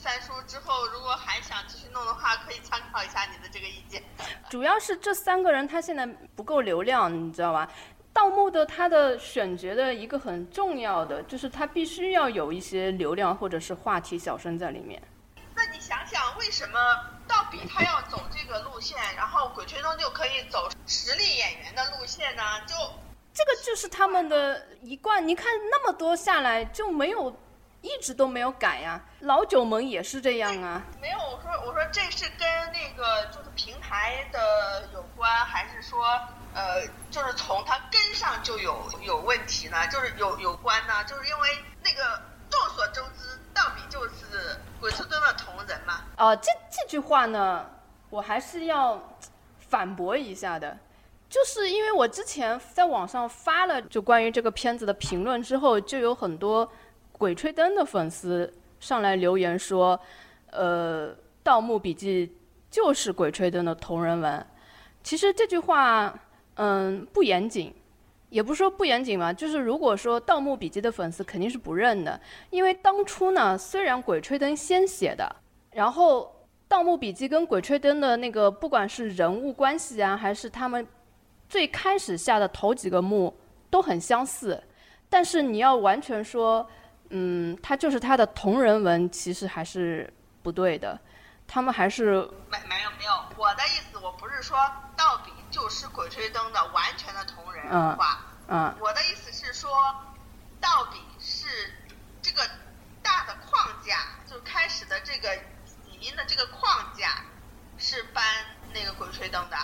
笔三叔之后，如果还想继续弄的话，可以参考一下你的这个意见。主要是这三个人他现在不够流量，你知道吧？盗墓的他的选角的一个很重要的就是他必须要有一些流量或者是话题小生在里面。那你想想，为什么盗笔他要走这个路线，然后鬼吹灯就可以走实力演员的路线呢？就这个就是他们的一贯。你看那么多下来就没有一直都没有改呀。老九门也是这样啊。没有，我说我说这是跟那个就是平台的有关，还是说？呃，就是从它根上就有有问题呢，就是有有关呢，就是因为那个众所周知，盗笔就是鬼吹灯的同人嘛。哦，这这句话呢，我还是要反驳一下的，就是因为我之前在网上发了就关于这个片子的评论之后，就有很多鬼吹灯的粉丝上来留言说，呃，《盗墓笔记》就是鬼吹灯的同人文。其实这句话。嗯，不严谨，也不是说不严谨嘛，就是如果说《盗墓笔记》的粉丝肯定是不认的，因为当初呢，虽然《鬼吹灯》先写的，然后《盗墓笔记》跟《鬼吹灯》的那个不管是人物关系啊，还是他们最开始下的头几个墓都很相似，但是你要完全说，嗯，他就是他的同人文，其实还是不对的，他们还是没没有没有，我的意思我不是说盗笔。就是《鬼吹灯》的完全的同人化。嗯，我的意思是说，到底是这个大的框架，就开始的这个语音的这个框架是搬那个《鬼吹灯》的。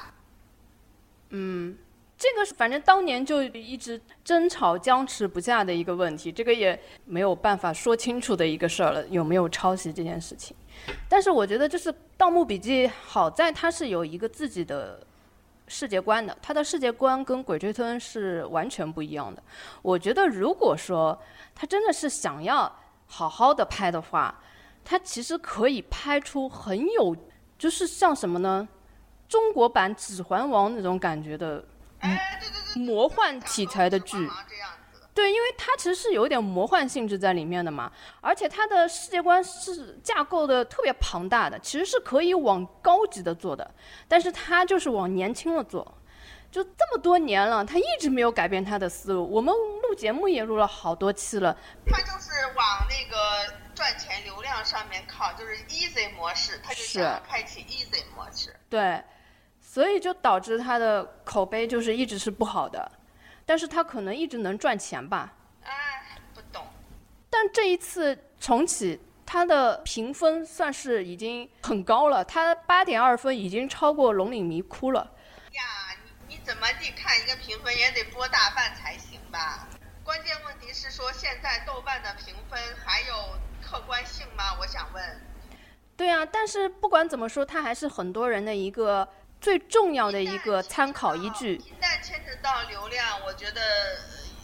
嗯，这个是反正当年就一直争吵僵持不下的一个问题，这个也没有办法说清楚的一个事儿了，有没有抄袭这件事情。但是我觉得，就是《盗墓笔记》好在它是有一个自己的。世界观的，它的世界观跟《鬼吹灯》是完全不一样的。我觉得，如果说他真的是想要好好的拍的话，他其实可以拍出很有，就是像什么呢？中国版《指环王》那种感觉的，魔幻题材的剧。对，因为它其实是有点魔幻性质在里面的嘛，而且它的世界观是架构的特别庞大的，其实是可以往高级的做的，但是它就是往年轻了做，就这么多年了，它一直没有改变它的思路。我们录节目也录了好多期了，它就是往那个赚钱流量上面靠，就是 easy 模式，它就想开启 easy 模式。对，所以就导致他的口碑就是一直是不好的。但是他可能一直能赚钱吧？哎，不懂。但这一次重启，它的评分算是已经很高了，它八点二分已经超过《龙岭迷窟》了。呀，你你怎么地看一个评分也得播大半才行吧？关键问题是说，现在豆瓣的评分还有客观性吗？我想问。对啊，但是不管怎么说，它还是很多人的一个。最重要的一个参考依据。一旦牵扯到流量，我觉得，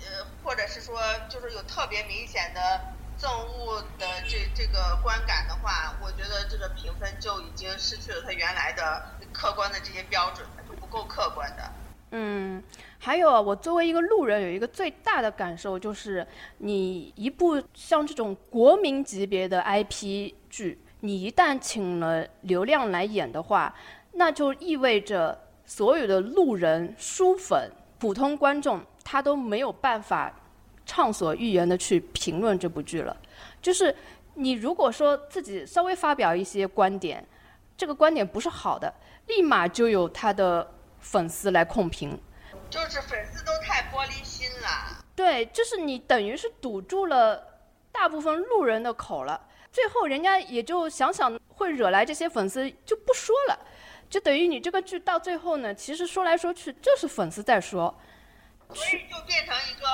呃，或者是说，就是有特别明显的憎恶的这这个观感的话，我觉得这个评分就已经失去了它原来的客观的这些标准，就不够客观的。嗯，还有啊，我作为一个路人，有一个最大的感受就是，你一部像这种国民级别的 IP 剧，你一旦请了流量来演的话。那就意味着所有的路人、书粉、普通观众，他都没有办法畅所欲言的去评论这部剧了。就是你如果说自己稍微发表一些观点，这个观点不是好的，立马就有他的粉丝来控评。就是粉丝都太玻璃心了。对，就是你等于是堵住了大部分路人的口了。最后人家也就想想会惹来这些粉丝，就不说了，就等于你这个剧到最后呢，其实说来说去就是粉丝在说，所以就变成一个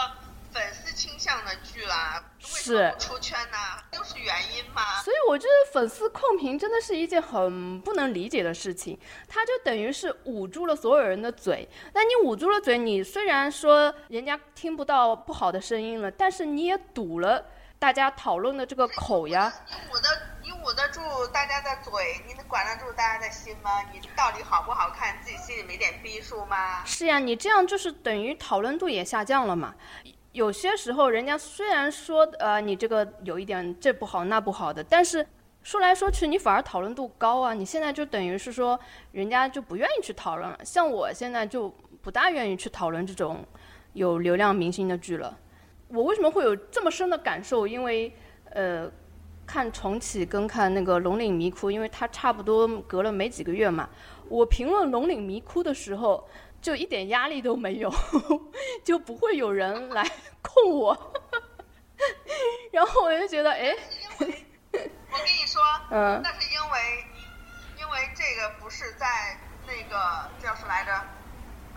粉丝倾向的剧了。是出圈呢，就是原因嘛。所以我觉得粉丝控评真的是一件很不能理解的事情，他就等于是捂住了所有人的嘴。那你捂住了嘴，你虽然说人家听不到不好的声音了，但是你也堵了。大家讨论的这个口呀，你捂得你捂得住大家的嘴，你能管得住大家的心吗？你到底好不好看，自己心里没点逼数吗？是呀，你这样就是等于讨论度也下降了嘛。有些时候，人家虽然说呃你这个有一点这不好那不好的，但是说来说去，你反而讨论度高啊。你现在就等于是说，人家就不愿意去讨论了。像我现在就不大愿意去讨论这种有流量明星的剧了。我为什么会有这么深的感受？因为，呃，看重启跟看那个《龙岭迷窟》，因为它差不多隔了没几个月嘛。我评论《龙岭迷窟》的时候，就一点压力都没有，[LAUGHS] 就不会有人来控我。[LAUGHS] 然后我就觉得，哎，[LAUGHS] 我跟你说，嗯，那是因为，因为这个不是在那个叫什么来着？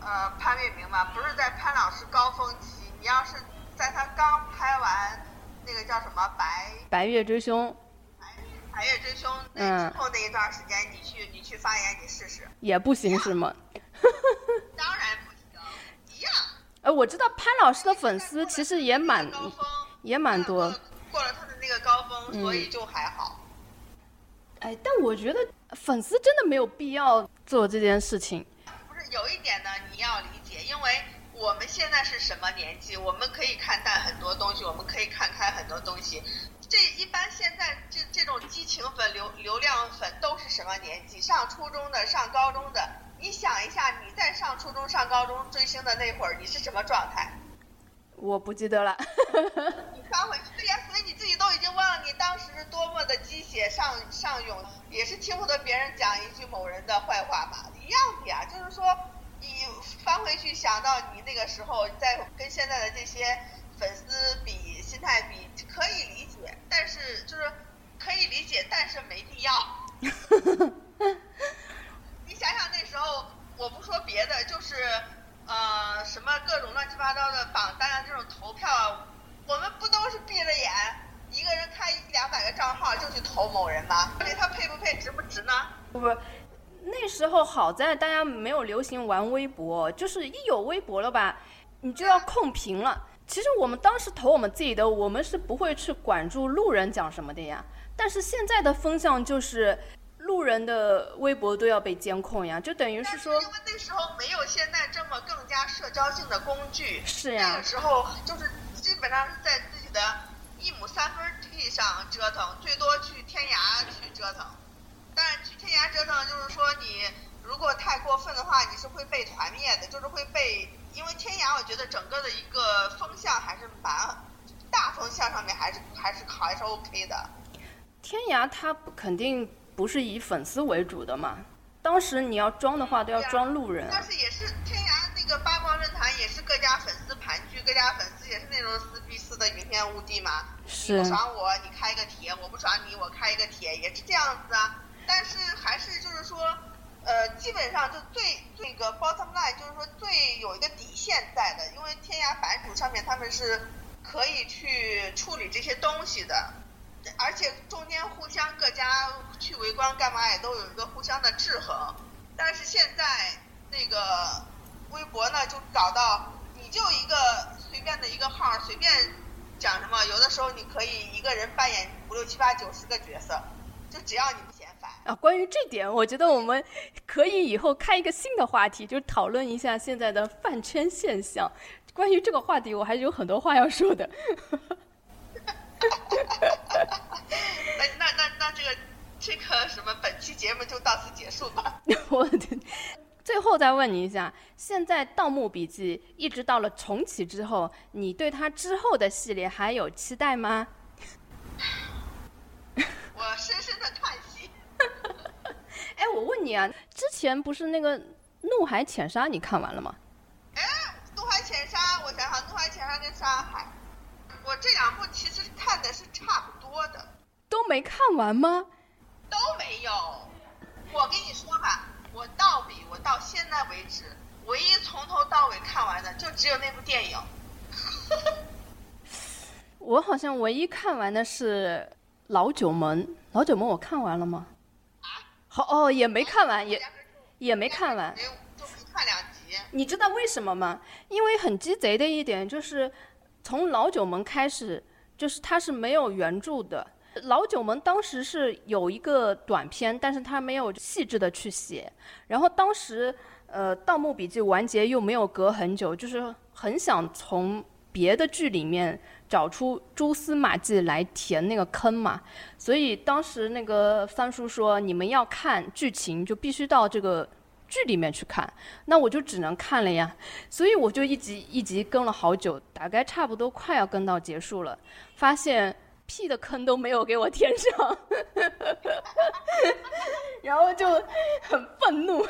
呃，潘粤明嘛，不是在潘老师高峰期。你要是。在他刚拍完那个叫什么《白白月追凶》，白白月追凶那之后那一段时间，你去你去发言，你试试也不行是吗？当然不行，一样。呃，我知道潘老师的粉丝其实也蛮也蛮多，过了他的那个高峰，所以就还好。哎，但我觉得粉丝真的没有必要做这件事情。不是有一点呢，你要理解，因为。我们现在是什么年纪？我们可以看淡很多东西，我们可以看开很多东西。这一般现在这这种激情粉、流流量粉都是什么年纪？上初中的、上高中的。你想一下，你在上初中、上高中追星的那会儿，你是什么状态？我不记得了。[LAUGHS] 你翻回去，对呀，所以你自己都已经忘了你当时是多么的鸡血上上涌，也是听不得别人讲一句某人的坏话嘛，一样的呀，就是说。你翻回去想到你那个时候，在跟现在的这些粉丝比心态比，可以理解，但是就是可以理解，但是没必要。[LAUGHS] 你想想那时候，我不说别的，就是呃什么各种乱七八糟的榜单啊，这种投票啊，我们不都是闭着眼，一个人开一两百个账号就去投某人吗？对他配不配，值不值呢？不不。那时候好在大家没有流行玩微博，就是一有微博了吧，你就要控评了。其实我们当时投我们自己的，我们是不会去管住路人讲什么的呀。但是现在的风向就是，路人的微博都要被监控呀，就等于是说。因为那时候没有现在这么更加社交性的工具。是呀。那个时候就是基本上是在自己的一亩三分地上折腾，最多去天涯去折腾。但是去天涯折腾，就是说你如果太过分的话，你是会被团灭的，就是会被，因为天涯我觉得整个的一个风向还是蛮大风向上面还是还是还是 OK 的。天涯它肯定不是以粉丝为主的嘛，当时你要装的话都要装路人。但是也是天涯那个八卦论坛也是各家粉丝盘踞，各家粉丝也是那种撕逼撕的云天雾地嘛。是。不爽我，你开一个帖；我不爽你，我开一个帖，也是这样子啊。但是还是就是说，呃，基本上就最那个 bottom line 就是说最有一个底线在的，因为天涯版主上面他们是可以去处理这些东西的，而且中间互相各家去围观干嘛也都有一个互相的制衡。但是现在那个微博呢，就搞到你就一个随便的一个号，随便讲什么，有的时候你可以一个人扮演五六七八九十个角色，就只要你不。啊，关于这点，我觉得我们可以以后开一个新的话题，就讨论一下现在的饭圈现象。关于这个话题，我还是有很多话要说的。那那那那这个这个什么，本期节目就到此结束吧。[LAUGHS] 我最后再问你一下，现在《盗墓笔记》一直到了重启之后，你对它之后的系列还有期待吗？我深深的叹息。哎，我问你啊，之前不是那个《怒海潜沙》，你看完了吗？哎，《怒海潜沙》，我想想，《怒海潜沙》跟《沙海》，我这两部其实看的是差不多的，都没看完吗？都没有。我跟你说吧，我到底我到现在为止，唯一从头到尾看完的就只有那部电影。[LAUGHS] 我好像唯一看完的是《老九门》，《老九门》我看完了吗？啊？好哦，也没看完，也也没看完。就没看两集。你知道为什么吗？因为很鸡贼的一点就是，从《老九门》开始，就是它是没有原著的。《老九门》当时是有一个短片，但是他没有细致的去写。然后当时，呃，《盗墓笔记》完结又没有隔很久，就是很想从别的剧里面找出蛛丝马迹来填那个坑嘛。所以当时那个三叔说：“你们要看剧情，就必须到这个剧里面去看。”那我就只能看了呀。所以我就一集一集跟了好久，大概差不多快要跟到结束了，发现。屁的坑都没有给我填上，[LAUGHS] 然后就很愤怒，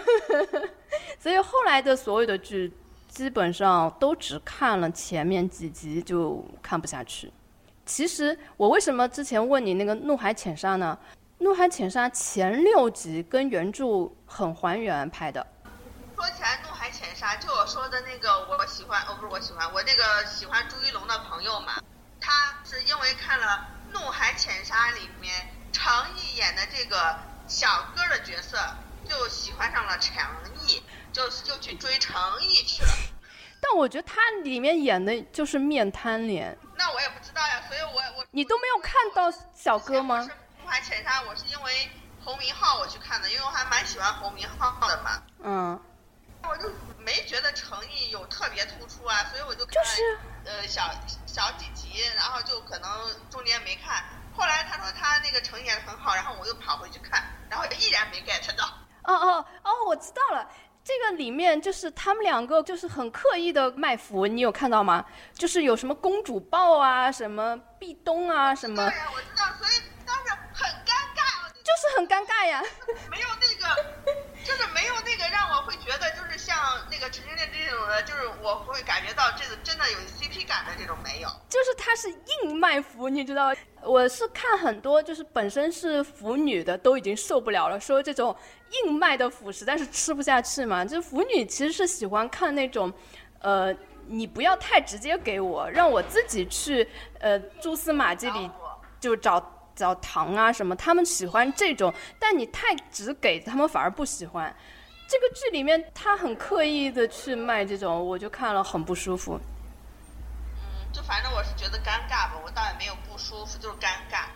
[LAUGHS] 所以后来的所有的剧基本上都只看了前面几集就看不下去。其实我为什么之前问你那个《怒海潜沙》呢？《怒海潜沙》前六集跟原著很还原拍的。说起来，《怒海潜沙》就我说的那个，我喜欢哦，不是我喜欢，我那个喜欢朱一龙的朋友嘛。他是因为看了《怒海潜沙》里面程毅演的这个小哥的角色，就喜欢上了程毅，就就去追程毅去了。[LAUGHS] 但我觉得他里面演的就是面瘫脸。那我也不知道呀，所以我我你都没有看到小哥吗？《不海潜沙》，我是因为侯明昊我去看的，因为我还蛮喜欢侯明昊的嘛。嗯。我就没觉得诚意有特别突出啊，所以我就看呃小小几集，然后就可能中间没看。后来他说他那个诚意演的很好，然后我又跑回去看，然后依然没 get 到。哦哦哦，我知道了，这个里面就是他们两个就是很刻意的卖服，你有看到吗？就是有什么公主抱啊，什么壁咚啊，什么。对呀，我知道，所以当时很尴尬。就是很尴尬呀。没有那个。就是没有那个让我会觉得，就是像那个陈情令这种的，就是我会感觉到这个真的有 CP 感的这种没有。就是他是硬卖腐，你知道？我是看很多就是本身是腐女的都已经受不了了，说这种硬卖的腐实在是吃不下去嘛。就是腐女其实是喜欢看那种，呃，你不要太直接给我，让我自己去呃蛛丝马迹里就找。找糖啊什么，他们喜欢这种，但你太直给他们反而不喜欢。这个剧里面他很刻意的去卖这种，我就看了很不舒服。嗯，就反正我是觉得尴尬吧，我倒也没有不舒服，就是尴尬。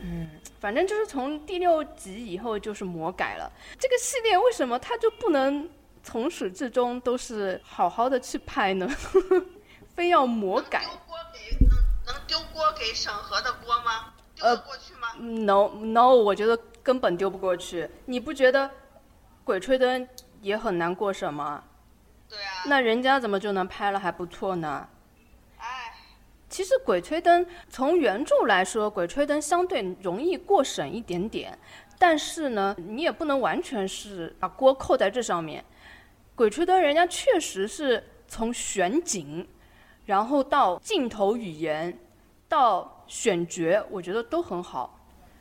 嗯，反正就是从第六集以后就是魔改了。这个系列为什么他就不能从始至终都是好好的去拍呢？[LAUGHS] 非要魔改？丢锅给能能丢锅给审核的锅吗？呃，no no，我觉得根本丢不过去。你不觉得《鬼吹灯》也很难过审吗？对啊。那人家怎么就能拍了还不错呢？哎。其实《鬼吹灯》从原著来说，《鬼吹灯》相对容易过审一点点，但是呢，你也不能完全是把锅扣在这上面。《鬼吹灯》人家确实是从选景，然后到镜头语言，到。选角我觉得都很好，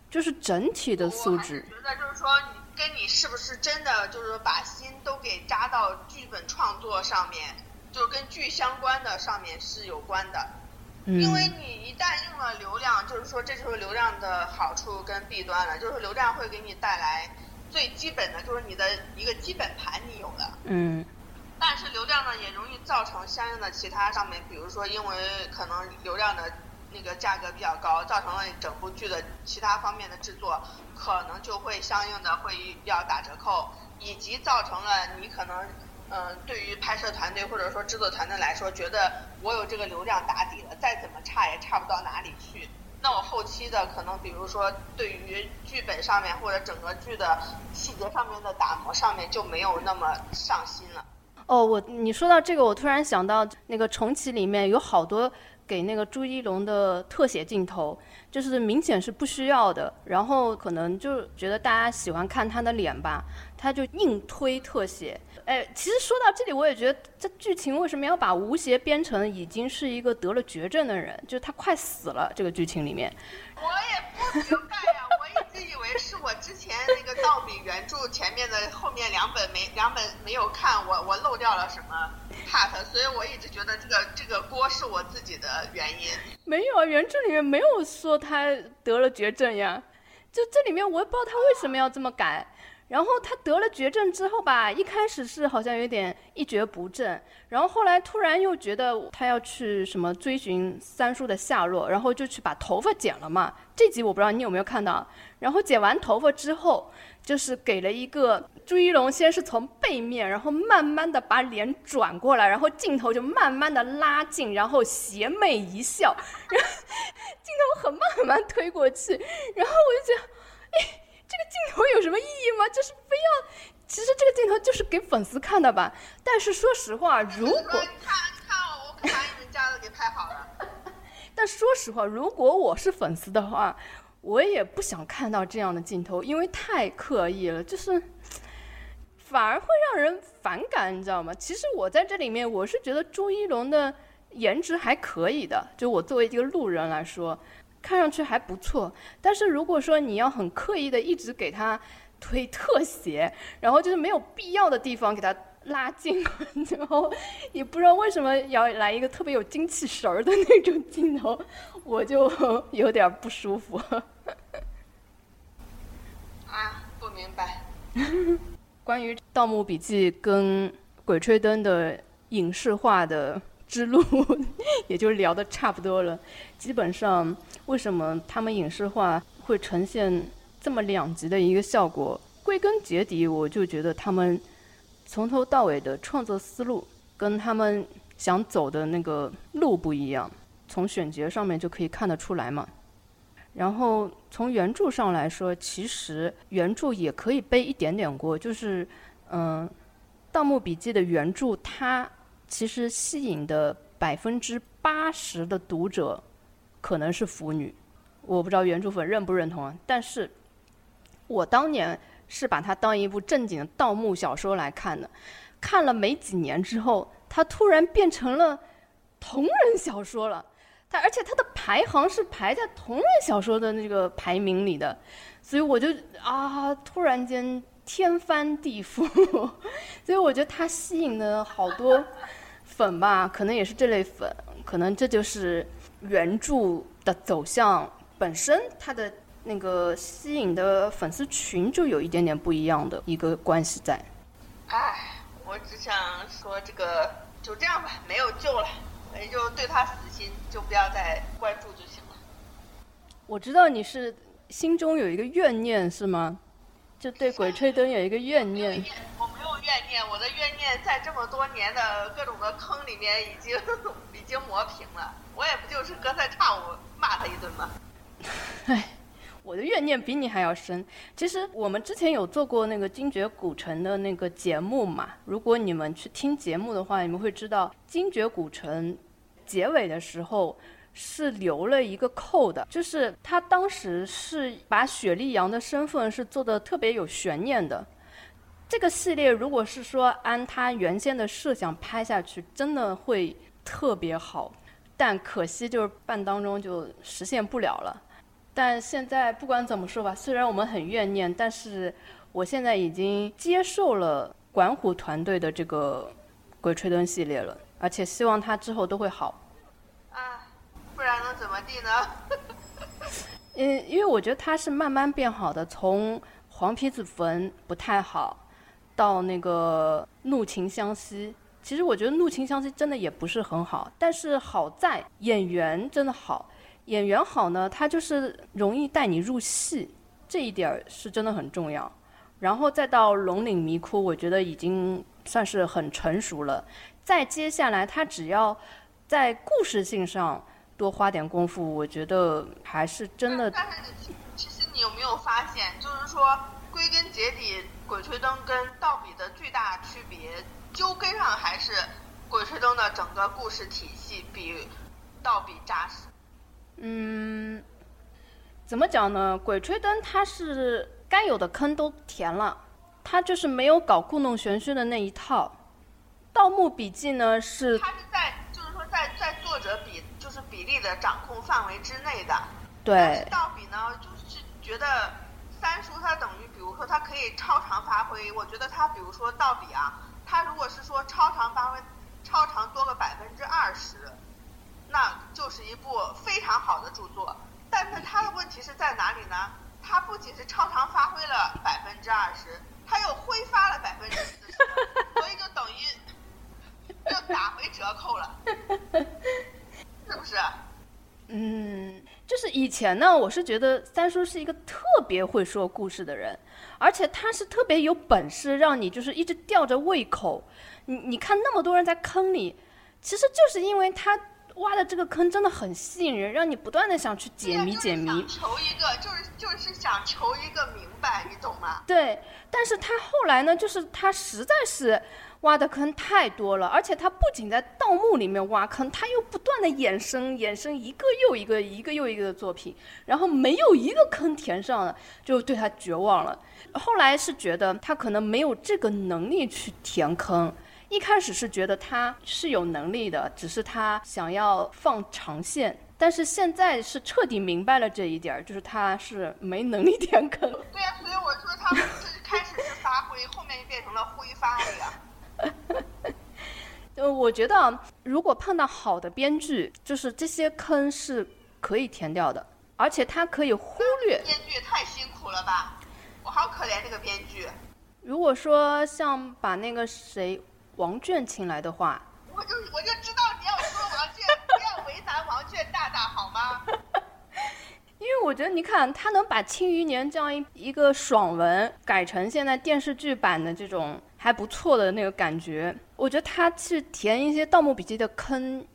就是整体的素质。我觉得就是说，你跟你是不是真的就是把心都给扎到剧本创作上面，就是跟剧相关的上面是有关的。嗯。因为你一旦用了流量，就是说这就是流量的好处跟弊端了。就是流量会给你带来最基本的就是你的一个基本盘你有了。嗯。但是流量呢也容易造成相应的其他上面，比如说因为可能流量的。那个价格比较高，造成了整部剧的其他方面的制作可能就会相应的会要打折扣，以及造成了你可能，嗯，对于拍摄团队或者说制作团队来说，觉得我有这个流量打底了，再怎么差也差不到哪里去。那我后期的可能，比如说对于剧本上面或者整个剧的细节上面的打磨上面就没有那么上心了。哦，我你说到这个，我突然想到那个重启里面有好多。给那个朱一龙的特写镜头，就是明显是不需要的，然后可能就觉得大家喜欢看他的脸吧，他就硬推特写。哎，其实说到这里，我也觉得这剧情为什么要把吴邪编成已经是一个得了绝症的人，就是他快死了这个剧情里面。我也不明白呀。[LAUGHS] 直以为是我之前那个盗笔原著前面的后面两本没两本没有看，我我漏掉了什么 part，所以我一直觉得这个这个锅是我自己的原因。没有啊，原著里面没有说他得了绝症呀，就这里面我也不知道他为什么要这么改。然后他得了绝症之后吧，一开始是好像有点一蹶不振，然后后来突然又觉得他要去什么追寻三叔的下落，然后就去把头发剪了嘛。这集我不知道你有没有看到。然后剪完头发之后，就是给了一个朱一龙，先是从背面，然后慢慢的把脸转过来，然后镜头就慢慢的拉近，然后邪魅一笑，然后镜头很慢很慢推过去，然后我就觉得，哎。这个镜头有什么意义吗？就是非要，其实这个镜头就是给粉丝看的吧。但是说实话，如果看看我把你们家的给拍好了。[LAUGHS] 但说实话，如果我是粉丝的话，我也不想看到这样的镜头，因为太刻意了，就是反而会让人反感，你知道吗？其实我在这里面，我是觉得朱一龙的颜值还可以的，就我作为一个路人来说。看上去还不错，但是如果说你要很刻意的一直给他推特写，然后就是没有必要的地方给他拉近，[LAUGHS] 然后也不知道为什么要来一个特别有精气神儿的那种镜头，我就 [LAUGHS] 有点不舒服。[LAUGHS] 啊，不明白。关于《盗墓笔记》跟《鬼吹灯》的影视化的之路，也就聊的差不多了，基本上。为什么他们影视化会呈现这么两极的一个效果？归根结底，我就觉得他们从头到尾的创作思路跟他们想走的那个路不一样，从选角上面就可以看得出来嘛。然后从原著上来说，其实原著也可以背一点点锅，就是嗯，《盗墓笔记》的原著它其实吸引的百分之八十的读者。可能是腐女，我不知道原著粉认不认同啊。但是，我当年是把它当一部正经的盗墓小说来看的。看了没几年之后，它突然变成了同人小说了。它而且它的排行是排在同人小说的那个排名里的，所以我就啊，突然间天翻地覆。[LAUGHS] 所以我觉得它吸引的好多粉吧，可能也是这类粉，可能这就是。原著的走向本身，它的那个吸引的粉丝群就有一点点不一样的一个关系在。唉，我只想说这个就这样吧，没有救了，也就对他死心，就不要再关注就行了。我知道你是心中有一个怨念是吗？就对《鬼吹灯》有一个怨念。怨念，我的怨念在这么多年的各种的坑里面已经 [LAUGHS] 已经磨平了。我也不就是隔三差五骂他一顿吗？唉，[LAUGHS] 我的怨念比你还要深。其实我们之前有做过那个精绝古城的那个节目嘛。如果你们去听节目的话，你们会知道精绝古城结尾的时候是留了一个扣的，就是他当时是把雪莉杨的身份是做的特别有悬念的。这个系列如果是说按他原先的设想拍下去，真的会特别好。但可惜就是半当中就实现不了了。但现在不管怎么说吧，虽然我们很怨念，但是我现在已经接受了管虎团队的这个《鬼吹灯》系列了，而且希望他之后都会好。啊，不然能怎么地呢？[LAUGHS] 嗯，因为我觉得他是慢慢变好的，从黄皮子坟不太好，到那个怒晴湘西。其实我觉得《怒晴湘西》真的也不是很好，但是好在演员真的好，演员好呢，他就是容易带你入戏，这一点儿是真的很重要。然后再到《龙岭迷窟》，我觉得已经算是很成熟了。再接下来，他只要在故事性上多花点功夫，我觉得还是真的。但是，其实你有没有发现，就是说，归根结底，《鬼吹灯》跟《盗笔》的巨大区别。究根上还是《鬼吹灯》的整个故事体系比《盗笔》扎实。嗯，怎么讲呢？《鬼吹灯》它是该有的坑都填了，它就是没有搞故弄玄虚的那一套。《盗墓笔记》呢是它是在就是说在在作者比就是比例的掌控范围之内的。对。盗笔呢，就是觉得三叔他等于比如说他可以超常发挥，我觉得他比如说到底啊，他如果是说超常发挥，超常多个百分之二十，那就是一部非常好的著作。但是他的问题是在哪里呢？他不仅是超常发挥了百分之二十，他又挥发了百分之四十，所以就等于就打回折扣了，是不是？嗯，就是以前呢，我是觉得三叔是一个特别会说故事的人，而且他是特别有本事，让你就是一直吊着胃口。你你看那么多人在坑里，其实就是因为他挖的这个坑真的很吸引人，让你不断的想去解谜解谜。求一个，就是就是想求一个明白，你懂吗？对，但是他后来呢，就是他实在是。挖的坑太多了，而且他不仅在盗墓里面挖坑，他又不断的衍生衍生一个又一个一个又一个的作品，然后没有一个坑填上了，就对他绝望了。后来是觉得他可能没有这个能力去填坑，一开始是觉得他是有能力的，只是他想要放长线，但是现在是彻底明白了这一点，就是他是没能力填坑。对呀，所以我说他是开始是发挥，后面就变成了挥发了呀。就 [LAUGHS] 我觉得，如果碰到好的编剧，就是这些坑是可以填掉的，而且他可以忽略。编剧太辛苦了吧，我好可怜这个编剧。如果说像把那个谁王倦请来的话，我就我就知道你要说王倦，不要为难王倦大大好吗？[LAUGHS] 因为我觉得，你看他能把《庆余年》这样一一个爽文改成现在电视剧版的这种。还不错的那个感觉，我觉得他去填一些《盗墓笔记》的坑，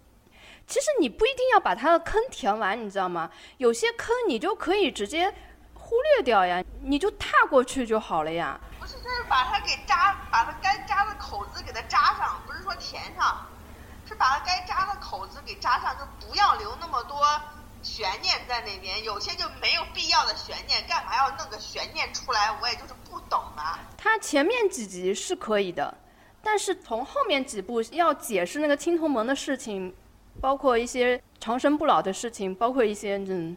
其实你不一定要把他的坑填完，你知道吗？有些坑你就可以直接忽略掉呀，你就踏过去就好了呀。不是，就是把它给扎，把它该扎的口子给它扎上，不是说填上，是把它该扎的口子给扎上，就不要留那么多。悬念在那边，有些就没有必要的悬念，干嘛要弄个悬念出来？我也就是不懂啊。他前面几集是可以的，但是从后面几部要解释那个青铜门的事情，包括一些长生不老的事情，包括一些嗯，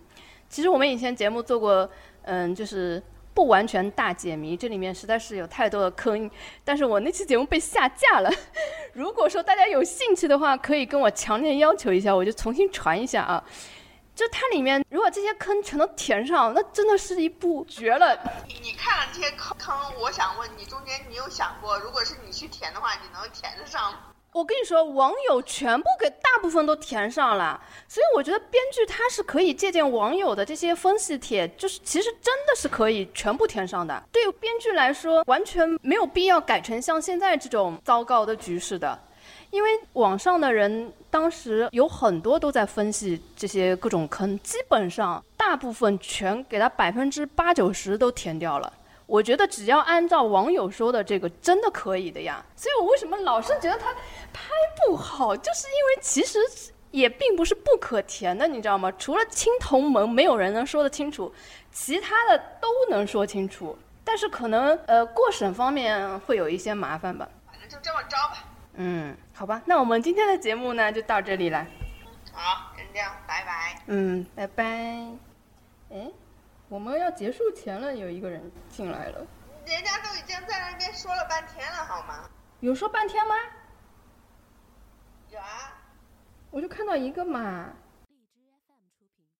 其实我们以前节目做过，嗯，就是不完全大解谜，这里面实在是有太多的坑，但是我那期节目被下架了。[LAUGHS] 如果说大家有兴趣的话，可以跟我强烈要求一下，我就重新传一下啊。就它里面，如果这些坑全都填上，那真的是一部绝了。你你看了这些坑，我想问你，中间你有想过，如果是你去填的话，你能填得上？我跟你说，网友全部给大部分都填上了，所以我觉得编剧他是可以借鉴网友的这些分析帖，就是其实真的是可以全部填上的。对编剧来说，完全没有必要改成像现在这种糟糕的局势的。因为网上的人当时有很多都在分析这些各种坑，基本上大部分全给他百分之八九十都填掉了。我觉得只要按照网友说的这个，真的可以的呀。所以我为什么老是觉得他拍不好，就是因为其实也并不是不可填的，你知道吗？除了青铜门没有人能说得清楚，其他的都能说清楚。但是可能呃过审方面会有一些麻烦吧。反正就这么着吧。嗯。好吧，那我们今天的节目呢就到这里了。好，先这样，拜拜。嗯，拜拜。哎，我们要结束前了，有一个人进来了。人家都已经在那边说了半天了，好吗？有说半天吗？有啊。我就看到一个嘛。